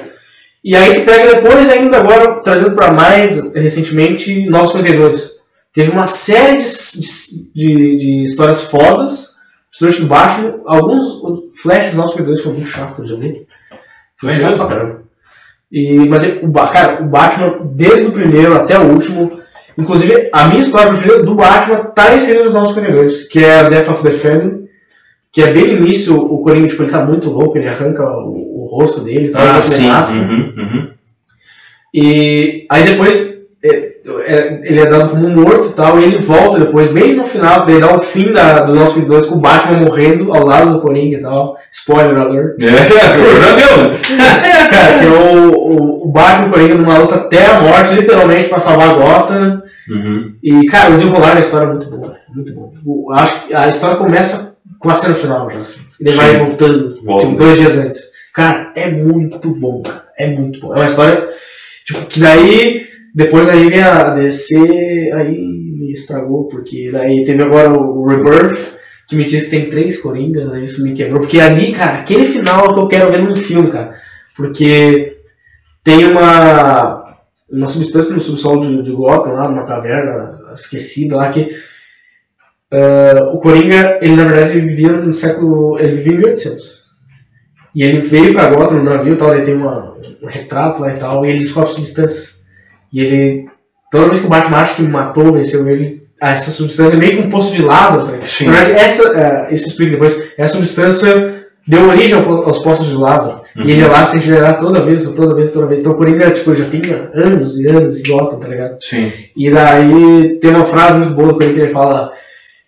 E aí tu pega depois, ainda agora, trazendo pra mais recentemente, 952. Teve uma série de, de, de- histórias fodas, principalmente do Batman. Alguns o Flash dos 952 foi muito chato, já vi. Foi É chato pra caramba. E, mas o, Ba- cara, o Batman, desde o primeiro até o último, inclusive a minha história preferida do Batman tá inserida nos 952, que é a Death of the Family, que é bem no início, o Coringa, tipo, ele tá muito louco, ele arranca o, o rosto dele, tá? Ah, sim. Uhum, uhum. E aí depois é, ele é dado como morto e tal, e ele volta depois, bem no final, ele dar o fim da, do nosso 22 com o Batman morrendo ao lado do Coringa e tal. Spoiler alert. É, né? Cara, que é o, o, o Batman e o Coringa numa luta até a morte, literalmente, pra salvar a Gotham. Uhum. E, cara, o desenrolar da história é muito bom. Muito. Tipo, Eu acho que a história começa com a cena final já, assim. Ele Sim. vai voltando, Volta. tipo, dois dias antes. Cara, é muito bom, cara. É muito bom. É uma história, tipo, que daí, depois aí a DC, aí me estragou, porque daí teve agora o Rebirth, que me disse que tem três Coringas, isso me quebrou. Porque ali, cara, aquele final é o que eu quero ver num filme, cara. Porque tem uma, uma substância no subsolo de, de Gotham, lá numa caverna esquecida lá, que ah, o Coringa, ele na verdade ele vivia no século. ele vivia em 1800. E ele veio pra Gotham no navio e tal, ele tem uma, um retrato lá e tal, e ele descobre substância. E ele. Toda vez que o Batman acha que matou, venceu ele, essa substância é meio que um poço de Lázaro, tá? Sim. Na verdade, essa, eh, isso explica depois, é a substância deu origem ao- aos postos de Lázaro. Uhum. E ele é lá se regenerar toda vez, toda vez, toda vez. Então o Coringa, tipo, já tem anos e anos em Gotham, tá ligado? Sim. E daí tem uma frase muito boa do Coringa que ele fala: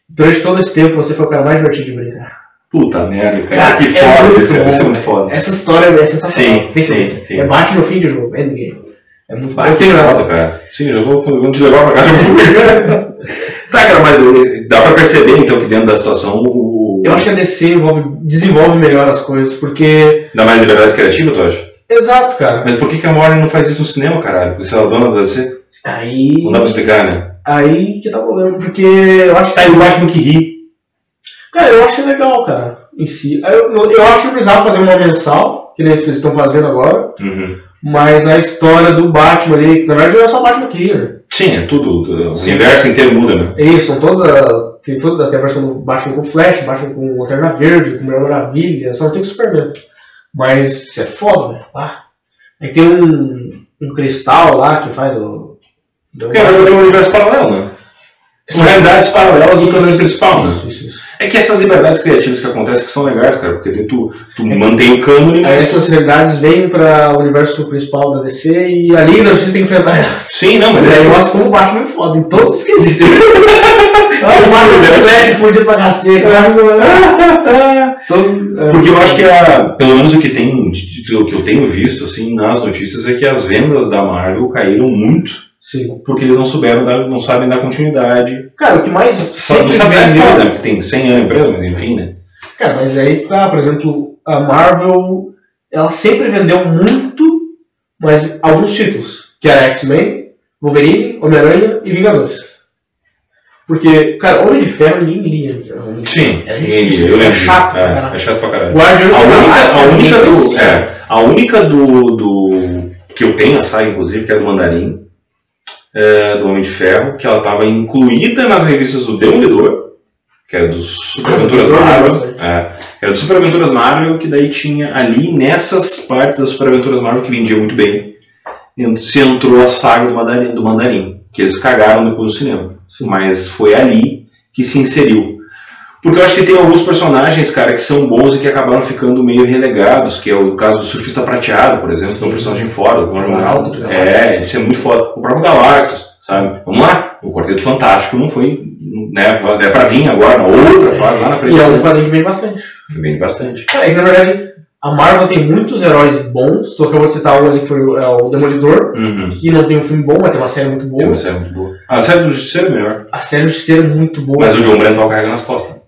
Durante todo esse tempo você foi o cara mais divertido de brincar. Puta merda, cara. Cara, que é foda isso, é muito foda. Essa história é sensacional. Sim, sim, sim. É bate no fim de jogo, endgame. É muito. Ah, Eu tenho foda, cara. Sim, já vou, vou te levar pra casa. eu tá, cara, mas eh, dá pra perceber então que dentro da situação o. Eu acho que a DC envolve, desenvolve melhor as coisas, porque. Dá mais liberdade criativa, tu acha? Exato, cara. Mas por que, que a Warner não faz isso no cinema, caralho? Porque se ela é dona da DC? Aí. Não dá pra explicar, né? Aí que tá o problema, porque eu acho que. Tá aí o Batman que ri. Cara, eu acho legal, cara, em si. Eu, eu acho que precisava fazer uma mensal, que nem eles estão fazendo agora, Uhum. Mas a história do Batman ali, que na verdade não é só o Batman que ria, né? Sim, é tudo. O universo inteiro muda, né? É isso, são todas a, tem toda até a versão do Batman com Flash, Batman com Lanterna Verde, com Mulher Maravilha, só não tem com Superman. Mas é foda, velho. Ah. Aí tem um, um cristal lá que faz o. do verdade é um universo paralelo, né? São realidades paralelas do caminho principal, né? Isso, isso. É que essas liberdades criativas que acontecem que são legais, cara, porque tu, tu mantém o cânone, mas. essas realidades vêm para o universo principal da DC e ali a Justiça tem que enfrentar elas. Sim, não, mas é aí que- mostra como o Batman é foda em todos os quesitos. Ah, o Batman. Flash fudido pra cacete. É, Porque eu acho que a, pelo menos o que tem, o que eu tenho visto assim nas notícias é que as vendas da Marvel caíram muito Sim. porque eles não souberam dar, não sabem dar continuidade. Cara, o que mais Só- Não sempre vendeu- foda, né? Tem 100 anos de empresa, mas enfim, né? Cara, mas aí que tá, por exemplo, a Marvel, ela sempre vendeu muito, mas alguns títulos, que era X-Men, Wolverine, Homem-Aranha e Vingadores. Porque, cara, Homem de Ferro ninguém lia. Sim, Ferro. é ninguém- difícil, eu é lembro. chato pra é, é chato pra caralho. Guardiões A única, a única, ninguém do, é, a única do, do. que eu tenho a saga, inclusive, que é do Mandarim, é, do Homem de Ferro, que ela estava incluída nas revistas do Demolidor, que era dos Super Aventuras Marvel. bastante. É, era do Super Aventuras Marvel, que daí tinha ali nessas partes das Super Aventuras Marvel que vendia muito bem. Se entrou a saga do Mandarim, do Mandarim, que eles cagaram depois no cinema. Mas foi ali que se inseriu. Porque eu acho que tem alguns personagens, cara, que são bons e que acabaram ficando meio relegados, que é o caso do Surfista Prateado, por exemplo, que é um personagem foda. do Galactus. É, isso é muito foda. O próprio Galactus, sabe? Vamos lá, o Quarteto Fantástico não foi, né, é pra vir agora, na outra fase, lá na frente. E é um quadrinho que vem bastante. Vem bastante. É que na verdade, a Marvel tem muitos heróis bons. Tu acabou de citar um ali que foi o- é o Demolidor, Uhum. que não tem um filme bom, mas tem uma série muito boa. Tem uma série muito boa. A série do Justiceiro é melhor. A série do Justiceiro é muito boa. Mas o John Brental carrega nas costas.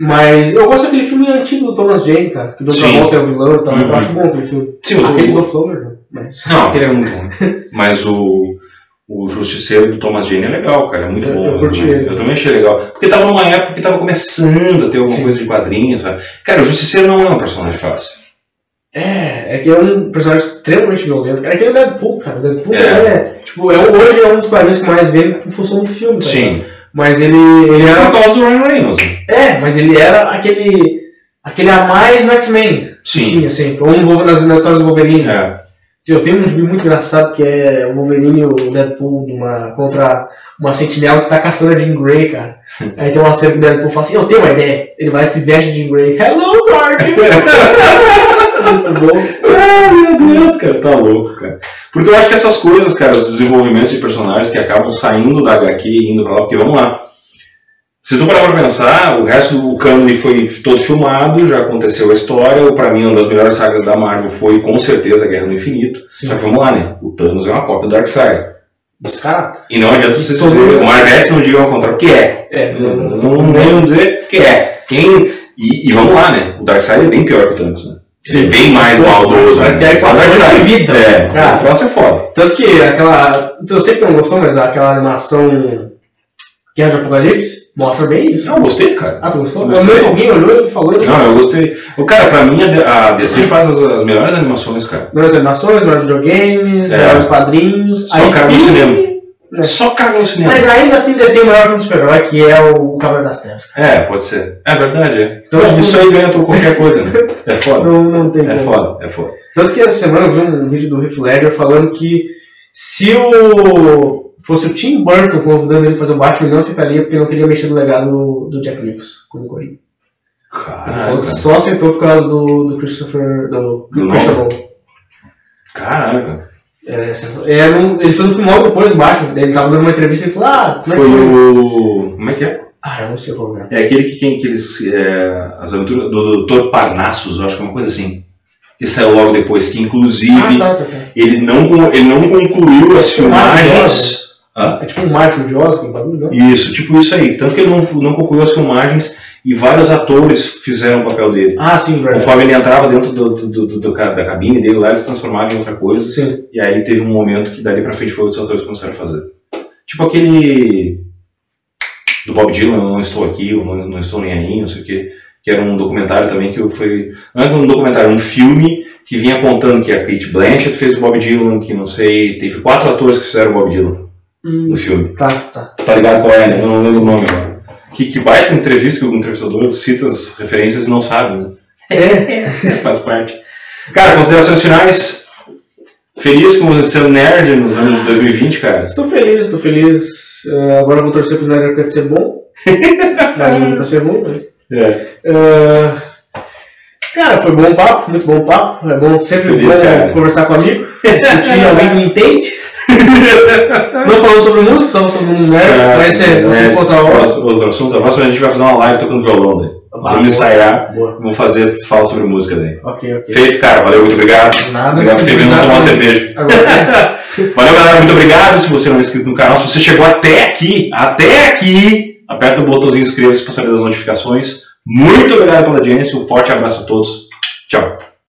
Mas eu gosto daquele filme antigo do Thomas Jane, cara. Que o John. Travolta é o vilão e tal. Uhum. Eu acho bom aquele filme. Sim, aquele do Flower, não. Mas... Não, aquele é muito bom. Mas o, o Justiceiro do Thomas Jane é legal, cara. É muito Eu- bom. eu curti também. ele. Eu também achei legal. Porque tava numa época que tava começando a ter alguma Sim. coisa de quadrinhos. Sabe? Cara, o Justiceiro não é um personagem fácil. É, é que é um personagem extremamente violento. cara. É aquele Deadpool, cara. O Deadpool É. é. tipo, é hoje é um dos quadrinhos que mais vende em função do filme, tá ligado? Sim. Mas ele, ele Por era. causa do Ryan Reynolds. É, mas ele era aquele. aquele a mais no X-Men. que Sim. Tinha sempre. Ou nas, nas histórias do Wolverine. É. Eu tenho um gibi muito engraçado que é o Wolverine e o Deadpool numa, contra uma sentinela que tá caçando a Jean Grey, cara. Aí tem uma cena que o Deadpool fala assim, eu tenho uma ideia. Ele vai se veste de Jean Grey. Hello, Guardians! muito bom. Ah, meu Deus, cara, tá louco, cara. Porque eu acho que essas coisas, cara, os desenvolvimentos de personagens que acabam saindo da HQ e indo pra lá, porque vamos lá. Se tu parar pra pensar, o resto do cânone foi todo filmado, já aconteceu a história. Pra mim, uma das melhores sagas da Marvel foi com certeza a Guerra no Infinito. Sim. Só que vamos lá, né? O Thanos é uma cópia do Darkseid. Descarado. E não adianta você Todo dizer, o Marvete não diga ao contrário, que é. É, Não, não, não, não dizer que é. Quem... E, e vamos lá, né? O Darkseid é bem pior que o Thanos, né? Ele é bem mais maldoso. Né? ter a de vida. É, Cara. o troço é foda. Tanto que aquela. Eu sei que não gostou, mas aquela animação Guerra de Apocalipse mostra bem isso. Não, eu gostei, cara. Ah, tu gostou? Gostei. alguém olhou e falou. Não, eu gostei. O cara, pra mim, a a DC faz as, as melhores animações, cara. Melhores animações, melhores videogames, É. melhores quadrinhos. Só caga no cinema. né? Só caga no cinema. Mas ainda assim detém o melhor filme de super-herói, que é o Cavaleiro das Trevas. É, pode ser. É verdade, é. Então, tipo, isso aí ganha qualquer coisa, né? É foda. Não, não tem É como. foda, é foda. Tanto que essa semana eu vi um vídeo do Heath Ledger falando que se o fosse o Tim Burton convidando ele pra fazer o Batman, ele não aceitaria porque não queria mexer no legado do, do Jack Nicholson como Coringa. Ele falou que só aceitou por causa do, do Christopher. do, Do Christian. Caraca. É, era um- ele fez um filme logo depois do Batman. Ele tava dando uma entrevista e ele falou: Ah, como é Foi que foi? o. Como é que é? Ah, eu não sei qual é. É aquele que tem aqueles. É, as aventuras do Dr. Parnassus, eu acho que é uma coisa assim. Que saiu logo depois, que inclusive Ah, tá, tá, tá. ele, não, ele não concluiu as filmagens. É tipo um Marshall de Oscar, um bagulho, não? Isso, tipo isso aí. Tanto que ele não, não concluiu as filmagens e vários atores fizeram o papel dele. Ah, sim, verdade. Conforme ele entrava dentro do, do- do- do da cabine dele lá, ele se transformava em outra coisa. Sim. E aí teve um momento que dali pra frente foi outros atores que começaram a fazer. Tipo aquele. Do Bob Dylan, eu não estou aqui, eu não, não estou nem aí, não sei o quê. Que era um documentário também que foi. Não é um documentário, um filme que vinha contando que a Kate Blanchett fez o Bob Dylan, que não sei. Teve quatro atores que fizeram o Bob Dylan Hum, no filme. tá, tá. Tá ligado qual é, né? Eu não lembro o nome agora. Que, que baita entrevista que o entrevistador cita as referências e não sabe, né? É. Faz parte. Cara, considerações finais. Feliz com você ser nerd nos anos de 2020, cara. Estou feliz, estou feliz. É, agora vou torcer pro Snyder Cut ser bom. Mas não vai ser ruim, né? É. É, Cara, foi bom papo, muito bom papo. É bom sempre Feliz, bom conversar com amigo, discutir alguém que entende. não falando sobre música, só sobre um nerd, vai ser, vai ser outra hora. Outro, assunto. A próxima a gente vai fazer uma live tocando violão, daí. Vamos boa. ensaiar, Boa. vamos fazer, fala sobre música daí. Ok, ok. Feito, cara. Valeu, muito obrigado. Nada, Obrigado por ter vindo tomar cerveja. Agora, Valeu, galera. Muito obrigado. Se você não é inscrito no canal, se você chegou até aqui, até aqui, aperta o botãozinho inscreva-se para saber das notificações. Muito obrigado pela audiência. Um forte abraço a todos. Tchau.